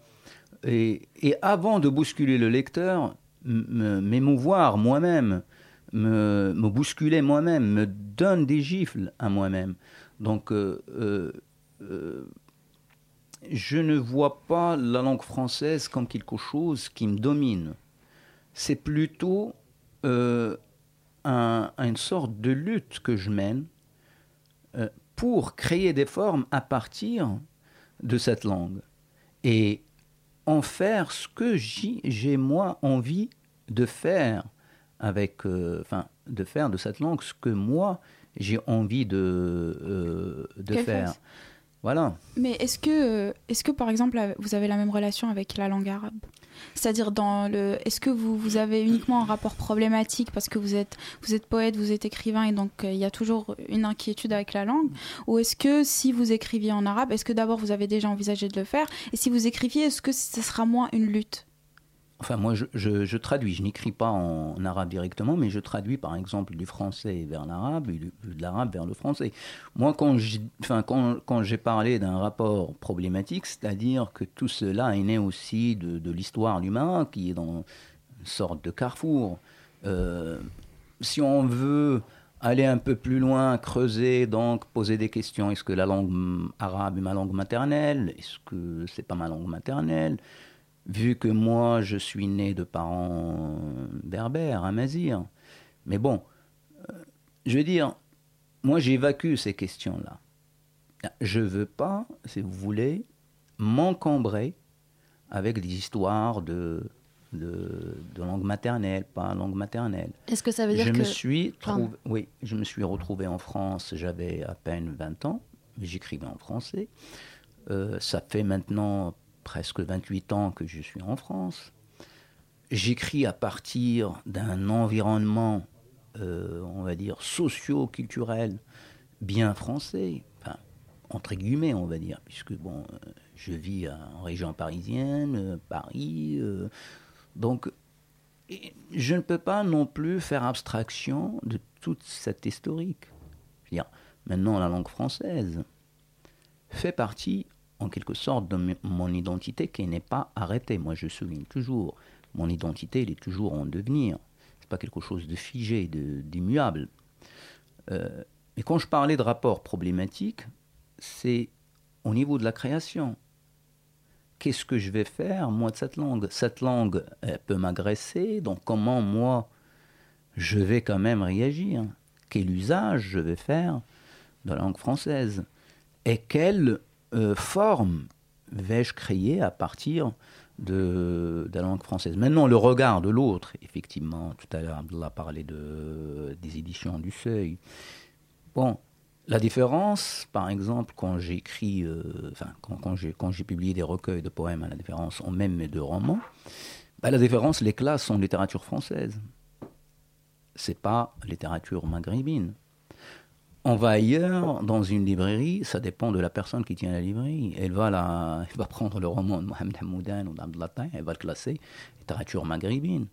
Et, avant de bousculer le lecteur, m'émouvoir moi-même, me, me bousculer moi-même, me donne des gifles à moi-même. Donc, euh, euh, euh, je ne vois pas la langue française comme quelque chose qui me domine. C'est plutôt euh, un- une sorte de lutte que je mène euh, pour créer des formes à partir de cette langue et en faire ce que j'ai moi envie de faire avec, euh, enfin, de faire de cette langue ce que moi j'ai envie de, de Qu'elle faire. Mais est-ce que, euh, est-ce que par exemple, vous avez la même relation avec la langue arabe? C'est-à-dire, dans le, est-ce que vous, vous avez uniquement un rapport problématique parce que vous êtes, vous êtes poète, vous êtes écrivain et donc euh, il y a toujours une inquiétude avec la langue? Ou est-ce que si vous écriviez en arabe, est-ce que d'abord vous avez déjà envisagé de le faire? Et si vous écriviez, est-ce que ce sera moins une lutte? Enfin, moi, je, traduis. Je n'écris pas en arabe directement, mais je traduis, par exemple, du français vers l'arabe de l'arabe vers le français. Moi, quand j'ai parlé d'un rapport problématique, c'est-à-dire que tout cela est né aussi de, l'histoire du Maroc, qui est dans une sorte de carrefour. Euh, si on veut aller un peu plus loin, creuser, donc poser des questions, est-ce que la langue arabe est ma langue maternelle? Est-ce que c'est pas ma langue maternelle? Vu que moi je suis né de parents berbères, amazir. Mais bon, euh, je veux dire, moi j'évacue ces questions-là. Je veux pas, si vous voulez, m'encombrer avec des histoires de, de, de langue maternelle, pas langue maternelle. Est-ce que ça veut dire Je que me suis trouvé, oui, je me suis retrouvé en France, j'avais à peine 20 ans, j'écrivais en français. Euh, ça fait maintenant presque 28 ans que je suis en France. J'écris à partir d'un environnement, euh, on va dire, socio-culturel bien français, entre guillemets, on va dire, puisque bon, euh, je vis en région parisienne, euh, Paris, donc je ne peux pas non plus faire abstraction de toute cette historique. Je veux dire, maintenant, la langue française fait partie, en quelque sorte, de mon identité qui n'est pas arrêtée. Moi, je souligne toujours, mon identité, elle est toujours en devenir. C'est pas quelque chose de figé, de- d'immuable. Euh, mais quand je parlais de rapport problématique, c'est au niveau de la création qu'est-ce que je vais faire, moi, de cette langue? Cette langue, elle peut m'agresser, donc comment, moi, je vais quand même réagir? Quel usage je vais faire de la langue française? Et quelle euh, forme vais-je créer à partir de, de la langue française? Maintenant, le regard de l'autre, effectivement, tout à l'heure, Abdullah parlait de, des éditions du Seuil. Bon, la différence, par exemple, quand j'écris, euh, enfin, quand, quand j'ai, publié des recueils de poèmes à la différence, ou même deux romans, bah, la différence, les classes sont littérature française. C'est pas littérature maghrébine. On va ailleurs, dans une librairie, ça dépend de la personne qui tient la librairie. Elle va, la, elle va prendre le roman de Mohamed Hamoudan ou d'Abdallah Taï, elle va le classer littérature maghrébine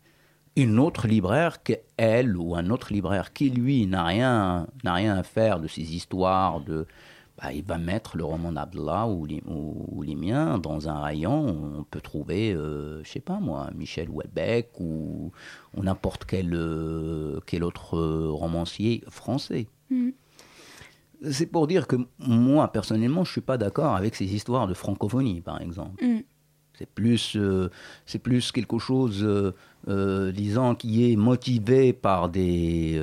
une autre libraire qu'elle ou un autre libraire qui lui n'a rien rien à faire de ces histoires de bah, il va mettre le roman d'Abdallah ou, les- miens dans un rayon où on peut trouver euh, je sais pas moi Michel Houellebecq ou, n'importe quel euh, quel autre euh, romancier français Mhm. C'est pour dire que moi personnellement je suis pas d'accord avec ces histoires de francophonie par exemple Mm. c'est plus, euh, c'est plus quelque chose, euh, euh, disons, qui est motivé par, des,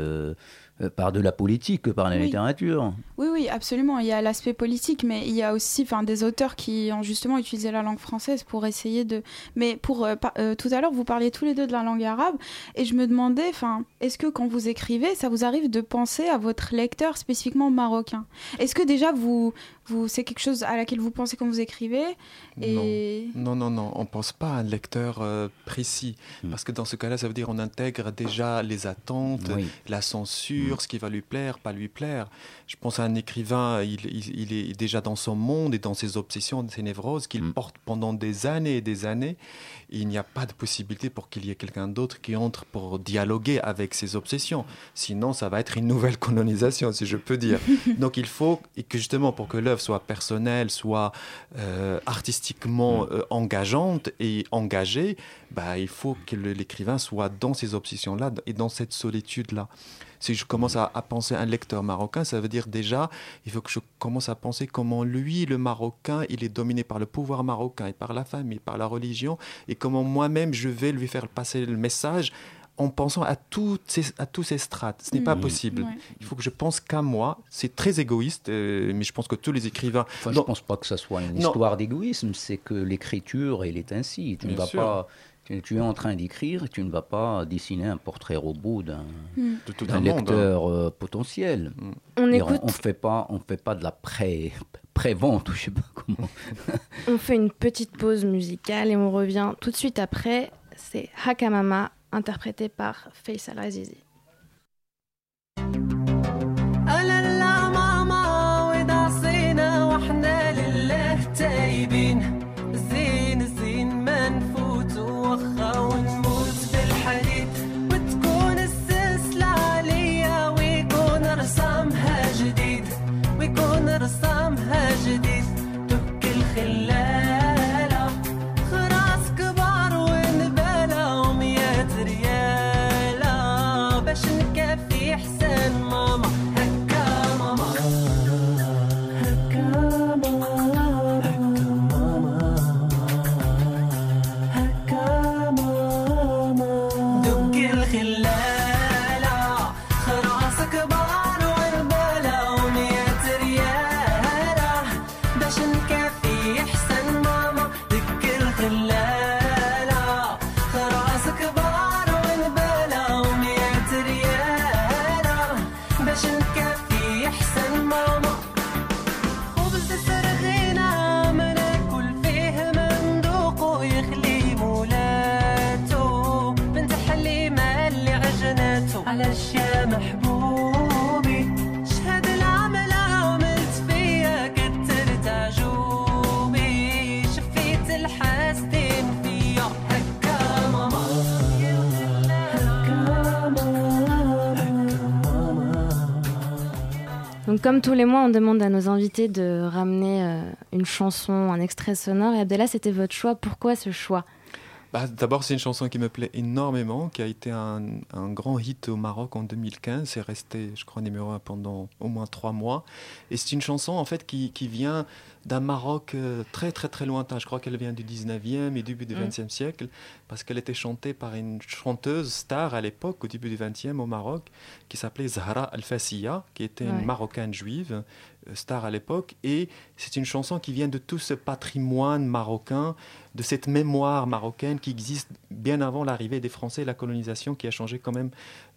par de la politique que par la Oui. littérature. Oui, oui, absolument. Il y a l'aspect politique, mais il y a aussi enfin, des auteurs qui ont justement utilisé la langue française pour essayer de. Mais pour euh, par- euh, tout à l'heure, vous parliez tous les deux de la langue arabe, et je me demandais, enfin, est-ce que quand vous écrivez, ça vous arrive de penser à votre lecteur spécifiquement marocain? Est-ce que déjà vous, vous, c'est quelque chose à laquelle vous pensez quand vous écrivez Et Non, non, non, on ne pense pas à un lecteur euh, précis. Mm. Parce que dans ce cas-là, ça veut dire on intègre déjà les attentes, Oui. la censure, lecture, ce qui va lui plaire, pas lui plaire. Je pense à un écrivain, il, il- il est déjà dans son monde et dans ses obsessions, ses névroses, qu'il Mm. porte pendant des années et des années. Et il n'y a pas de possibilité pour qu'il y ait quelqu'un d'autre qui entre pour dialoguer avec ses obsessions. Sinon, ça va être une nouvelle colonisation, si je peux dire. Donc il faut et que justement pour que l'œuvre soit personnelle, soit euh, artistiquement euh, engageante et engagée, bah, il faut que l'écrivain soit dans ces obsessions-là et dans cette solitude-là. Si je commence à, à penser à un lecteur marocain, ça veut dire déjà, il faut que je commence à penser comment lui, le Marocain, il est dominé par le pouvoir marocain et par la famille, par la religion, et comment moi-même je vais lui faire passer le message en pensant à, toutes ces, à tous ces strates. Ce n'est pas Mhm. possible. Ouais. Il faut que je pense qu'à moi. C'est très égoïste, euh, mais je pense que tous les écrivains. Enfin, je ne pense pas que ça soit une Non. histoire d'égoïsme, c'est que l'écriture, elle est ainsi. Tu ne Bien vas sûr. pas. Tu, tu es en train d'écrire et tu ne vas pas dessiner un portrait robot d'un monde. hein. lecteur euh, potentiel. On écoute, on ne fait pas, on fait pas de la pré pré-vente ou je sais pas comment. on fait une petite pause musicale et on revient tout de suite après. C'est Hakamama, interprété par Faisal Azizi. Comme tous les mois, on demande à nos invités de ramener euh, une chanson, un extrait sonore. Et Abdallah, c'était votre choix. Pourquoi ce choix? Bah, D'abord, c'est une chanson qui me plaît énormément, qui a été un, un grand hit au Maroc en 2015. C'est resté, je crois, numéro un pendant au moins trois mois. Et c'est une chanson, en fait, qui, qui vient d'un Maroc euh, très, très, très lointain. Je crois qu'elle vient du 19e et début du Mm. 20e siècle, parce qu'elle était chantée par une chanteuse star à l'époque, au début du 20e au Maroc, qui s'appelait Zahra Al-Fassiya, qui était Ouais. une Marocaine juive, star à l'époque. Et c'est une chanson qui vient de tout ce patrimoine marocain de cette mémoire marocaine qui existe bien avant l'arrivée des Français et la colonisation qui a changé quand même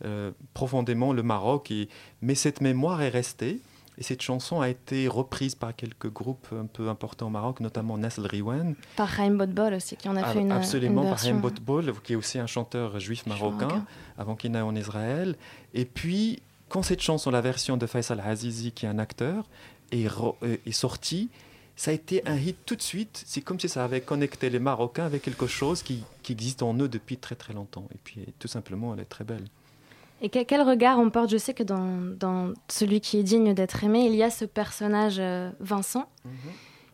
euh, profondément le Maroc. Et, mais cette mémoire est restée. Et cette chanson a été reprise par quelques groupes un peu importants au Maroc, notamment Nasl Riwen, Par Chaim Botbol aussi, qui en a Ah, fait une, absolument une par. Haim Botbol, qui est aussi un chanteur juif marocain, marocain. avant qu'il n'aille en Israël. Et puis, quand cette chanson, la version de Faisal Azizi, qui est un acteur, est, euh, est sortie, ça a été un hit tout de suite. C'est comme si ça avait connecté les Marocains avec quelque chose qui, qui existe en eux depuis très très longtemps. Et puis, tout simplement, elle est très belle. Et que- quel regard on porte? Je sais que dans, dans Celui qui est digne d'être aimé, il y a ce personnage euh, Vincent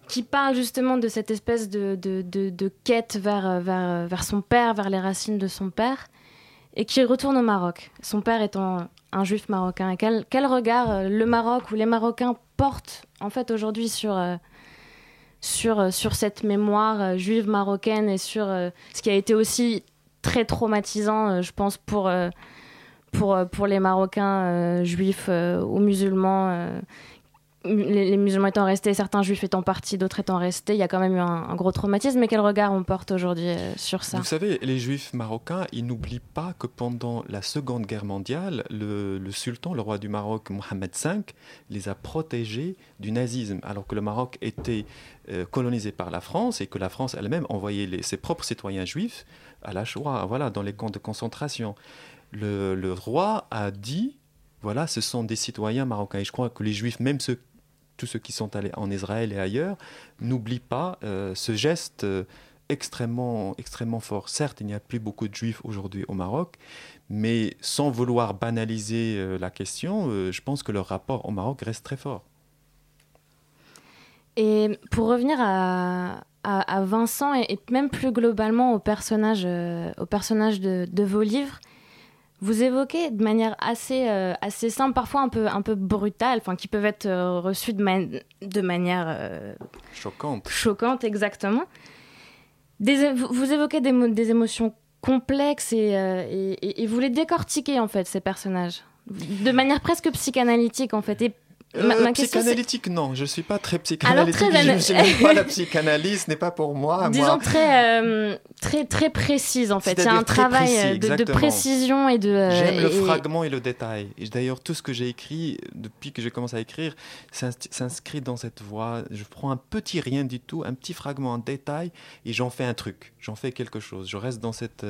qui parle justement de cette espèce de, de, de- de quête vers, vers, euh, vers son père, vers les racines de son père, et qui retourne au Maroc. Son père étant un juif marocain. Quel, quel regard euh, le Maroc ou les Marocains portent en fait aujourd'hui sur, euh, sur, euh, sur cette mémoire juive marocaine et sur ce qui a été aussi très traumatisant, je pense, pour, pour, pour les Marocains juifs ou musulmans. Les, musulmans étant restés, certains juifs étant partis, d'autres étant restés, il y a quand même eu un, gros traumatisme. Mais quel regard on porte aujourd'hui euh, sur ça Vous savez, les juifs marocains, ils n'oublient pas que pendant la Seconde Guerre mondiale, le, sultan, le roi du Maroc, Mohamed V, les a protégés du nazisme, alors que le Maroc était euh, colonisé par la France et que la France elle-même envoyait ses propres citoyens juifs à la Shoah, voilà, dans les camps de concentration. Le, le roi a dit voilà, ce sont des citoyens marocains. Et je crois que les juifs, même ceux, tous ceux qui sont allés en Israël et ailleurs, n'oublient pas euh, ce geste euh, extrêmement, extrêmement fort. Certes, il n'y a plus beaucoup de juifs aujourd'hui au Maroc, mais sans vouloir banaliser euh, la question, je pense que leur rapport au Maroc reste très fort. Et pour revenir à, Vincent et, même plus globalement au personnage, de vos livres, vous évoquez de manière assez, euh, assez simple, parfois un peu, un peu brutale, enfin, qui peuvent être euh, reçues de, man- de manière euh, Choquante. choquante, exactement. Des- vous, évoquez des, mo- des émotions complexes et, et, et- et vous les décortiquez, en fait, ces personnages. De manière presque psychanalytique, en fait. Et ma, Euh, question, psychanalytique, non, je suis pas très psychanalytique. très je ana- ne suis même pas la psychanalyse, ce n'est pas pour moi. disons moi. très, euh, très, très précise, en fait. Il y a un travail précis, euh, de, précision et de... euh, J'aime le fragment et le détail. Et d'ailleurs, tout ce que j'ai écrit depuis que j'ai commencé à écrire s'inscrit dans cette voie. Je prends un petit rien du tout, un petit fragment en détail, et j'en fais un truc. J'en fais quelque chose. Je reste dans cette,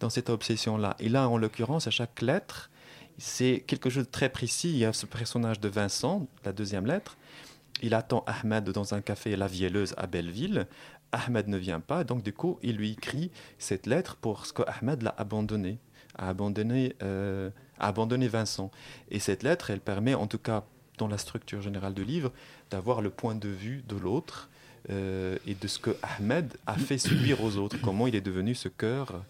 dans cette obsession-là. Et là, en l'occurrence, à chaque lettre, c'est quelque chose de très précis. Il y a ce personnage de Vincent, la deuxième lettre. Il attend Ahmed dans un café La Vielleuse à Belleville. Ahmed ne vient pas, donc du coup, il lui écrit cette lettre pour ce que Ahmed l'a abandonné, a abandonné, euh, abandonné Vincent. Et cette lettre, elle permet, en tout cas dans la structure générale du livre, d'avoir le point de vue de l'autre euh, et de ce que Ahmed a fait subir aux autres, comment il est devenu ce cœur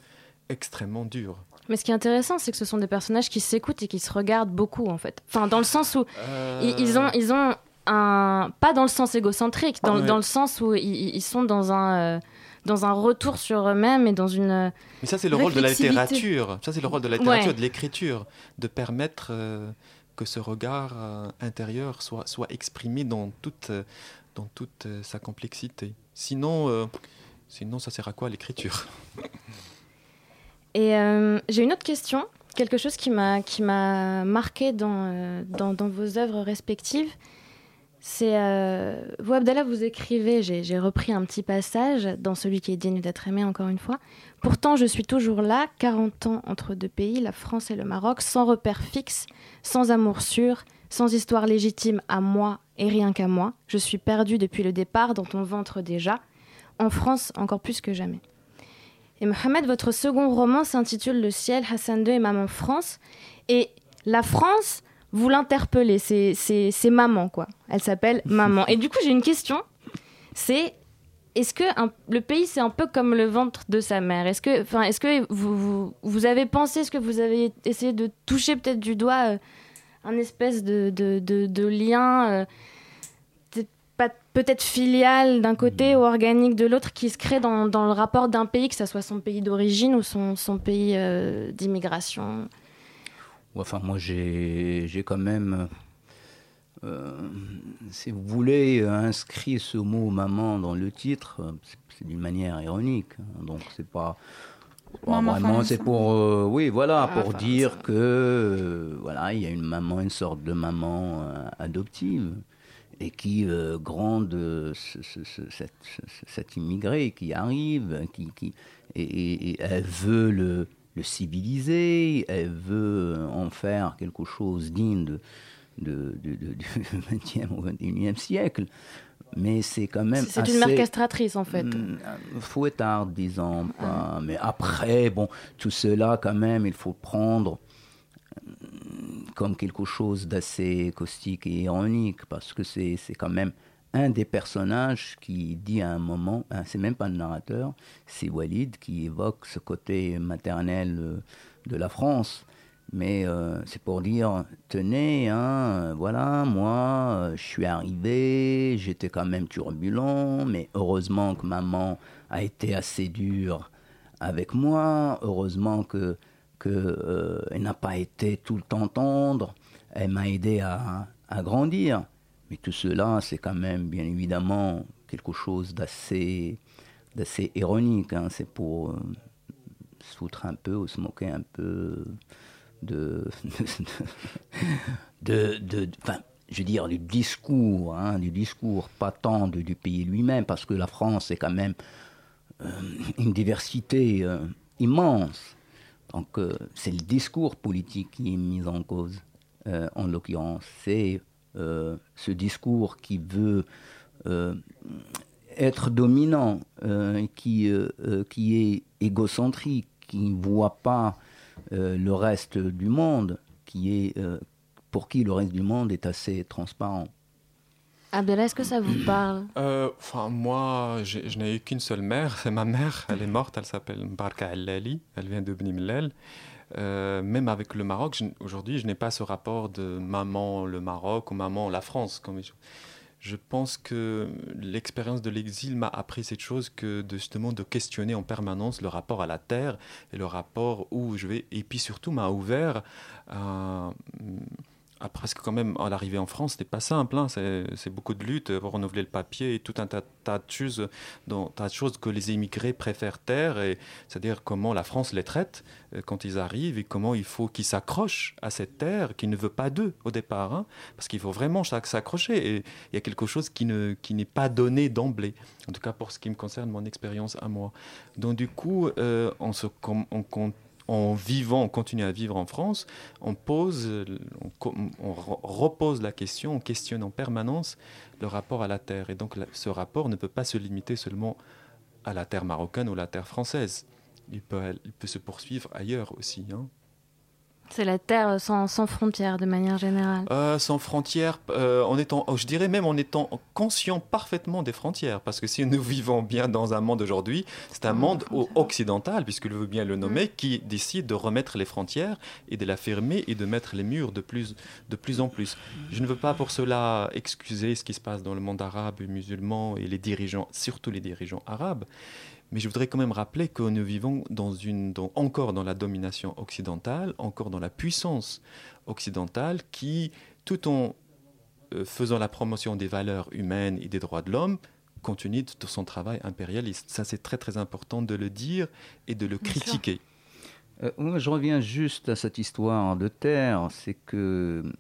extrêmement dur. Mais ce qui est intéressant, c'est que ce sont des personnages qui s'écoutent et qui se regardent beaucoup, en fait. Enfin, dans le sens où ils, ils ont, ils ont un... Pas dans le sens égocentrique, dans, Ouais. dans le sens où ils, ils sont dans un... euh, dans un retour sur eux-mêmes et dans une... euh, Mais ça, c'est le rôle de la littérature. Ça, c'est le rôle de la littérature, Ouais. de l'écriture, de permettre euh, que ce regard euh, intérieur soit, soit exprimé dans toute, euh, dans toute euh, sa complexité. Sinon, euh, sinon, ça sert à quoi l'écriture? Et euh, j'ai une autre question, quelque chose qui m'a qui m'a marqué dans, euh, dans, vos œuvres respectives. C'est euh, vous, Abdallah, vous écrivez, j'ai repris un petit passage dans celui qui est digne d'être aimé, encore une fois. Pourtant, je suis toujours là, 40 ans entre deux pays, la France et le Maroc, sans repère fixe, sans amour sûr, sans histoire légitime à moi et rien qu'à moi. Je suis perdu depuis le départ dans ton ventre déjà, en France encore plus que jamais. Et Mohamed, votre second roman s'intitule Le ciel, Hassan II et Maman France. Et la France, vous l'interpellez, c'est, maman, quoi. Elle s'appelle Maman. Et du coup, j'ai une question. C'est, est-ce que un- le pays, c'est un peu comme le ventre de sa mère? Est-ce que, est-ce que vous, vous, vous avez pensé, est-ce que vous avez essayé de toucher peut-être du doigt euh, un espèce de, de, de, de lien euh, peut-être filial d'un côté ou organique de l'autre qui se crée dans, dans le rapport d'un pays, que ce soit son pays d'origine ou son, son pays euh, d'immigration Enfin, moi, j'ai j'ai quand même, euh, si vous voulez, inscrit ce mot maman dans le titre. c'est- d'une manière ironique. hein, Donc, c'est pas. vraiment, c'est pour, euh, oui, voilà, Ah, pour enfin, dire ça. que, euh, voilà, il y a une maman, une sorte de maman euh, adoptive et qui euh, gronde euh, ce- ce- ce- cette, ce- cet immigré qui arrive, qui, qui, et, et- et elle veut le, le civiliser, elle veut en faire quelque chose digne de, de, de- de- du 20e au 21e siècle. Mais c'est quand même C'est assez... une mère castratrice en fait. Mm, Fouettard, disons pas. Mais après, bon, tout cela, quand même, il faut prendre comme quelque chose d'assez caustique et ironique, parce que c'est quand même un des personnages qui dit à un moment, hein, c'est même pas le narrateur, c'est Walid qui évoque ce côté maternel euh, de la France. Mais euh, c'est pour dire, tenez, hein, voilà, moi, euh, je suis arrivé, j'étais quand même turbulent, mais heureusement que maman a été assez dure avec moi, heureusement que que euh, n'a pas été tout le temps tendre, elle m'a aidé à, grandir. Mais tout cela, c'est quand même, bien évidemment, quelque chose d'assez d'assez ironique. hein. C'est pour euh, se foutre un peu ou se moquer un peu de, de, de, je veux dire, du discours, hein, du discours pas tant du pays lui-même, parce que la France est quand même euh, une diversité euh, immense. Donc, c'est le discours politique qui est mis en cause. euh, en l'occurrence. C'est euh, ce discours qui veut euh, être dominant, qui, qui est égocentrique, qui ne voit pas le reste du monde, qui est, pour qui le reste du monde est assez transparent. Abdallah, est-ce que ça vous parle? Euh, Enfin, moi, je n'ai eu qu'une seule mère, c'est ma mère. Elle est morte, elle s'appelle Mbarka Allali, elle vient de Bni Mellel. Euh, même avec le Maroc, aujourd'hui, je n'ai pas ce rapport de maman le Maroc ou maman la France. Comme je, je pense que l'expérience de l'exil m'a appris cette chose que de, justement de questionner en permanence le rapport à la terre et le rapport où je vais. Et puis surtout m'a ouvert à, à presque quand même à l'arrivée en France, c'était pas simple. hein. C'est beaucoup de lutte pour renouveler le papier et tout un tas, de choses, dont- tas de choses que les immigrés préfèrent taire. C'est-à-dire comment la France les traite euh, quand ils arrivent et comment il faut qu'ils s'accrochent à cette terre qui ne veut pas d'eux au départ. hein. parce qu'il faut vraiment s'ac- s'accrocher. Et il y a quelque chose qui ne qui n'est pas donné d'emblée. En tout cas pour ce qui me concerne, mon expérience à moi. Donc du coup, euh, on se on compte en vivant, on continue à vivre en France, on pose, on, repose la question, on questionne en permanence le rapport à la terre. Et donc ce rapport ne peut pas se limiter seulement à la terre marocaine ou la terre française. Il peut, il peut se poursuivre ailleurs aussi. hein. C'est la terre sans, sans frontières de manière générale. Euh, sans frontières, euh, en étant, oh, je dirais même en étant conscient parfaitement des frontières, parce que si nous vivons bien dans un monde aujourd'hui, c'est un monde occidental, puisque le veut bien le nommer, qui décide de remettre les frontières et de la fermer et de mettre les murs de plus, de plus en plus. Je ne veux pas pour cela excuser ce qui se passe dans le monde arabe musulman et les dirigeants, surtout les dirigeants arabes. Mais je voudrais quand même rappeler que nous vivons dans une, dans- encore dans la domination occidentale, encore dans la puissance occidentale qui, tout en euh, faisant la promotion des valeurs humaines et des droits de l'homme, continue de son travail impérialiste. Ça, c'est très très important de le dire et de le Bien sûr. critiquer. Euh, moi, je reviens juste à cette histoire de terre. C'est que, euh,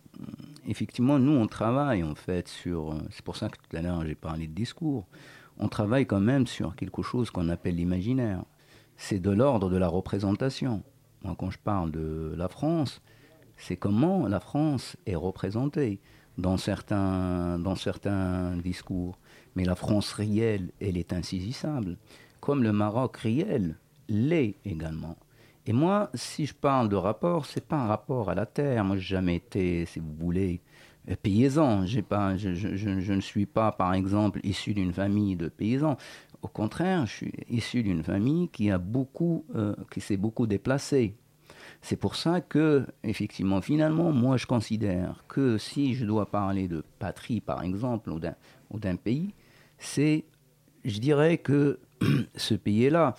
effectivement, nous, on travaille en fait sur. euh, C'est pour ça que tout à l'heure, j'ai parlé de discours. On travaille quand même sur quelque chose qu'on appelle l'imaginaire. C'est de l'ordre de la représentation. Moi, quand je parle de la France, c'est comment la France est représentée dans certains, dans certains discours. Mais la France réelle, elle est insaisissable. Comme le Maroc réel l'est également. Et moi, si je parle de rapport, c'est pas un rapport à la terre. Moi, j'ai jamais été, si vous voulez, paysan. J'ai pas, je, ne suis pas, par exemple, issu d'une famille de paysans. Au contraire, je suis issu d'une famille qui a beaucoup, euh, qui s'est beaucoup déplacée. C'est pour ça que, effectivement, finalement, moi, je considère que si je dois parler de patrie, par exemple, ou d'un, ou d'un pays, c'est, je dirais que ce pays-là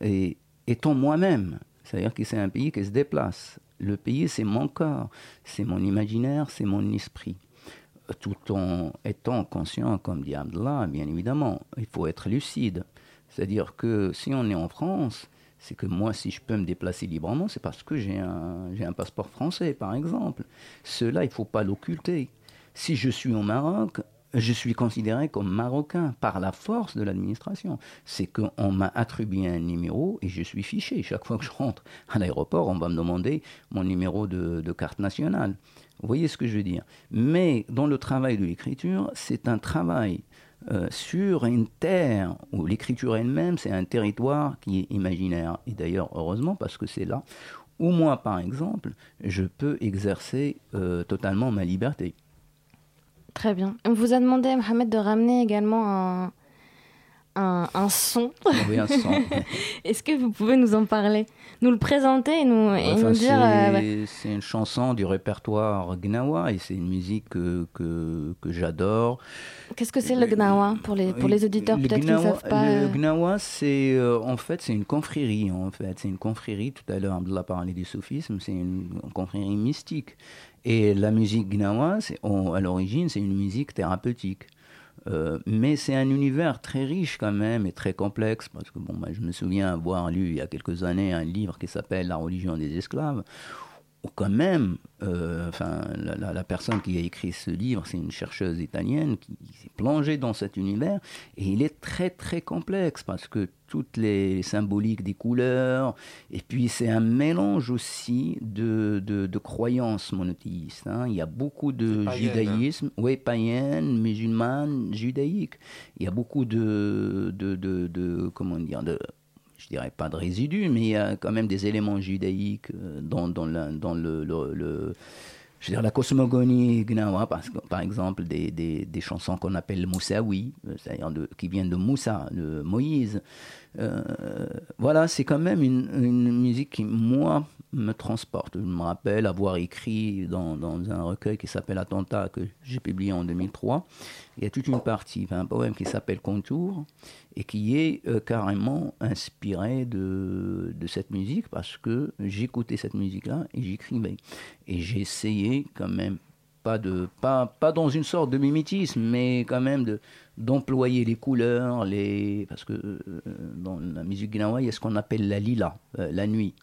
est, étant moi-même. C'est-à-dire que c'est un pays qui se déplace. Le pays, c'est mon corps, c'est mon imaginaire, c'est mon esprit. Tout en étant conscient, comme dit Abdallah, bien évidemment, il faut être lucide. C'est-à-dire que si on est en France, c'est que moi, si je peux me déplacer librement, c'est parce que j'ai un, j'ai un passeport français, par exemple. Cela, il ne faut pas l'occulter. Si je suis au Maroc, je suis considéré comme marocain par la force de l'administration. C'est qu'on m'a attribué un numéro et je suis fiché. Chaque fois que je rentre à l'aéroport, on va me demander mon numéro de, carte nationale. Vous voyez ce que je veux dire? Mais dans le travail de l'écriture, c'est un travail euh, sur une terre où l'écriture elle-même, c'est un territoire qui est imaginaire. Et d'ailleurs, heureusement, parce que c'est là où moi, par exemple, je peux exercer euh, totalement ma liberté. Très bien. On vous a demandé, Mohamed, de ramener également un, un, un son. Oui, un son. Est-ce que vous pouvez nous en parler Nous le présenter et nous, et Enfin, nous dire... euh, ouais. c'est une chanson du répertoire Gnawa et c'est une musique que, que, que j'adore. Qu'est-ce que c'est le Gnawa pour les, pour les auditeurs peut-être qui ne savent pas Le euh, Gnawa, c'est euh, en fait c'est une confrérie. En fait, c'est une confrérie. Tout à l'heure, Abdullah parlait du soufisme. C'est une, confrérie mystique. Et la musique Gnawa, à l'origine, c'est une musique thérapeutique. Euh, mais c'est un univers très riche quand même et très complexe parce que bon, je me souviens avoir lu il y a quelques années un livre qui s'appelle La religion des esclaves quand même, euh, enfin, la, la- la personne qui a écrit ce livre, c'est une chercheuse italienne qui, s'est plongée dans cet univers et il est très très complexe parce que toutes les symboliques des couleurs et puis c'est un mélange aussi de, de, de croyances monothéistes. hein. Il y a beaucoup de hein. judaïsme, oui, païenne, musulmane, judaïque. Il y a beaucoup de, de, de, de- comment dire, de, dirais pas de résidus, mais il y a quand même des éléments judaïques dans, la- je cosmogonie gnawa, par exemple, des, chansons qu'on appelle Moussaoui, euh, qui viennent de Moussa, de Moïse. Euh, voilà, c'est quand même une musique qui, moi, me transporte. Je me rappelle avoir écrit dans, dans un recueil qui s'appelle Attentat, que j'ai publié en 2003. Il y a toute une partie, un poème qui s'appelle Contour, et qui est euh, carrément inspiré de, de cette musique, parce que j'écoutais cette musique-là et j'écrivais. Et j'ai essayé quand même, pas, de, pas, pas dans une sorte de mimétisme, mais quand même de, d'employer les couleurs, les... parce que euh, dans la musique gnawa, il y a ce qu'on appelle la lila, euh, la nuit,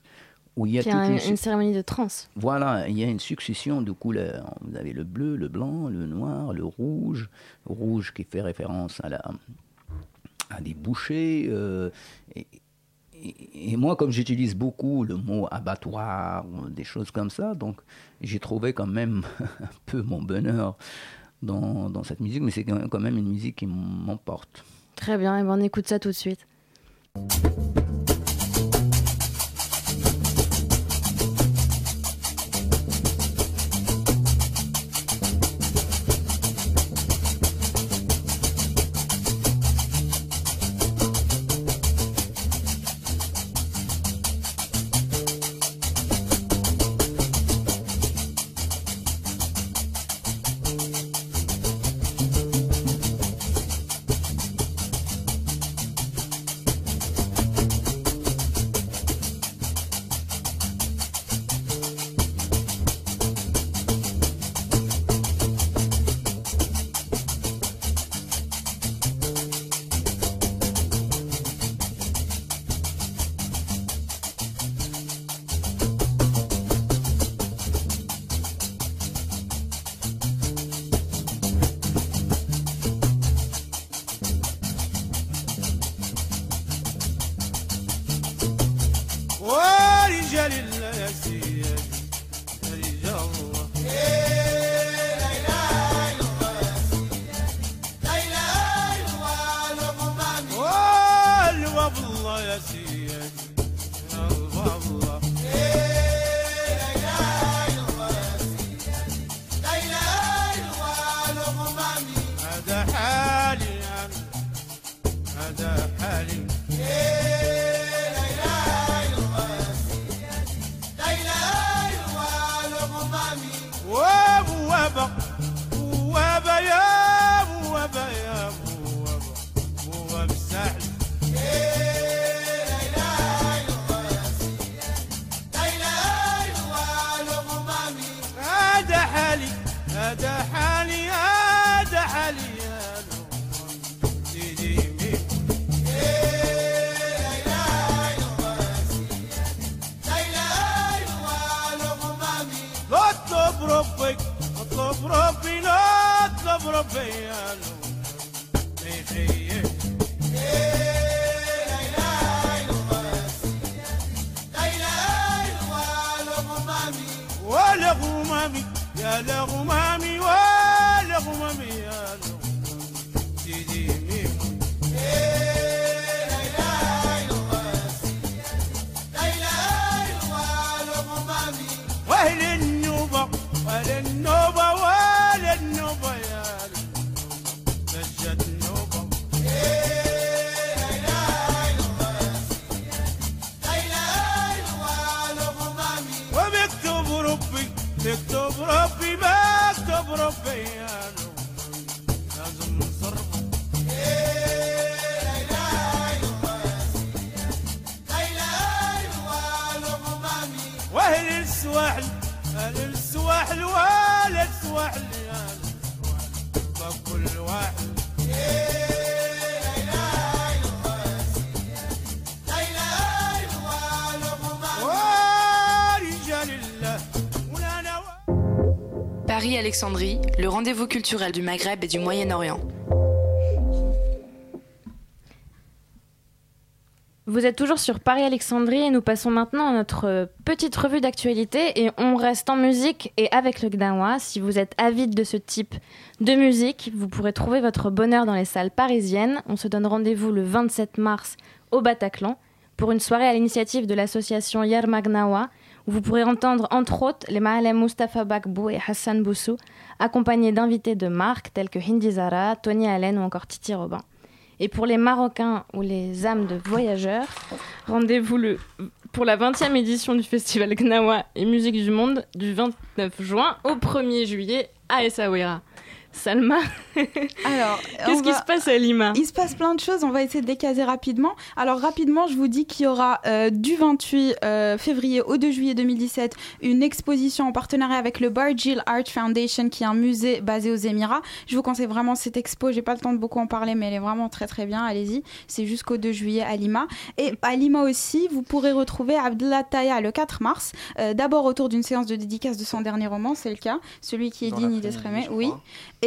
où il y a une, une, une cérémonie de trance. voilà, il y a une succession de couleurs. Vous avez le bleu, le blanc, le noir, le rouge. Rouge qui fait référence à, la, à des bouchers. euh, et, et- et moi, comme j'utilise beaucoup le mot abattoir, des choses comme ça, donc j'ai trouvé quand même un peu mon bonheur dans, dans cette musique, mais c'est quand même une musique qui m'emporte. Très bien, et ben on écoute ça tout de suite. Paris-Alexandrie, le rendez-vous culturel du Maghreb et du Moyen-Orient. Vous êtes toujours sur Paris-Alexandrie et nous passons maintenant à notre euh, petite revue d'actualité et on reste en musique et avec le Gdawa. Si vous êtes avide de ce type de musique, vous pourrez trouver votre bonheur dans les salles parisiennes. On se donne rendez-vous le 27 mars au Bataclan pour une soirée à l'initiative de l'association Yermag Gnawa où vous pourrez entendre entre autres les Mahalem Mustafa Bakbou et Hassan Boussou accompagnés d'invités de marque tels que Hindi Zara, Tony Allen ou encore Titi Robin. Et pour les Marocains ou les âmes de voyageurs, rendez-vous le, pour la 20e édition du festival Gnawa et Musique du Monde du 29 juin au 1er juillet à Essaouira. Salma, Alors, qu'est-ce qui va- se passe à Lima Il se passe plein de choses, on va essayer de décaser rapidement. Alors rapidement, je vous dis qu'il y aura euh, du 28 euh, février au 2 juillet 2017 une exposition en partenariat avec le Bargill Art Foundation qui est un musée basé aux Émirats. Je vous conseille vraiment cette expo, j'ai pas le temps de beaucoup en parler mais elle est vraiment très très bien, allez-y. C'est jusqu'au 2 juillet à Lima. Et à Lima aussi, vous pourrez retrouver Abdullah Taya le 4 mars, euh, d'abord autour d'une séance de dédicace de son dernier roman, c'est le cas, celui qui est Dans digne d'être aimé. Oui.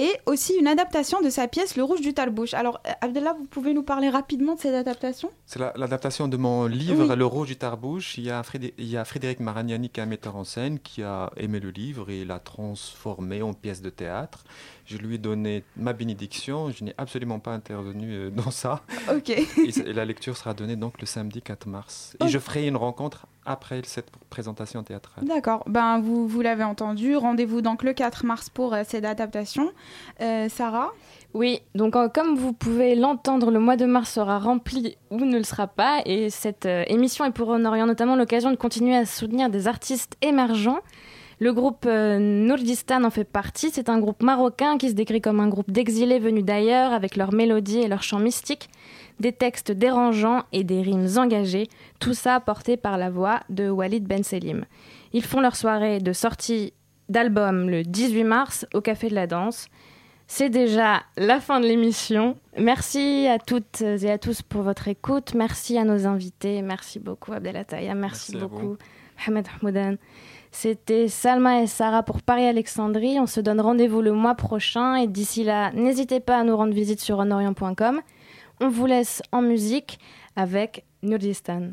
Et aussi une adaptation de sa pièce Le Rouge du Talbouche. Alors, euh, Abdallah, vous pouvez nous parler rapidement de cette adaptation? C'est la- l'adaptation de mon livre Oui. Le Rouge du Tarbouche. Il y, a Frédé- il y a Frédéric Maragnani qui est un metteur en scène qui a aimé le livre et l'a transformé en pièce de théâtre. Je lui ai donné ma bénédiction. Je n'ai absolument pas intervenu euh, dans ça. Ok. Et, la lecture sera donnée donc le samedi 4 mars. Et je ferai une rencontre après cette présentation théâtrale. D'accord. Ben, vous, vous l'avez entendu. Rendez-vous donc le 4 mars pour euh, cette adaptation. Euh, Sarah Oui, donc euh, comme vous pouvez l'entendre, le mois de mars sera rempli ou ne le sera pas. Et cette euh, émission est pour en Orient notamment l'occasion de continuer à soutenir des artistes émergents. Le groupe euh, Nourdistan en fait partie. C'est un groupe marocain qui se décrit comme un groupe d'exilés venus d'ailleurs avec leurs mélodies et leurs chants mystiques, des textes dérangeants et des rimes engagées. Tout ça porté par la voix de Walid Ben Selim. Ils font leur soirée de sortie d'album le 18 mars au Café de la Danse. C'est déjà la fin de l'émission. Merci à toutes et à tous pour votre écoute. Merci à nos invités. Merci beaucoup Abdelataya. Merci, beaucoup Mohamed Hamoudan. C'était Salma et Sarah pour Paris-Alexandrie. On se donne rendez-vous le mois prochain et d'ici là, n'hésitez pas à nous rendre visite sur onorient.com. On vous laisse en musique avec Nurdistan.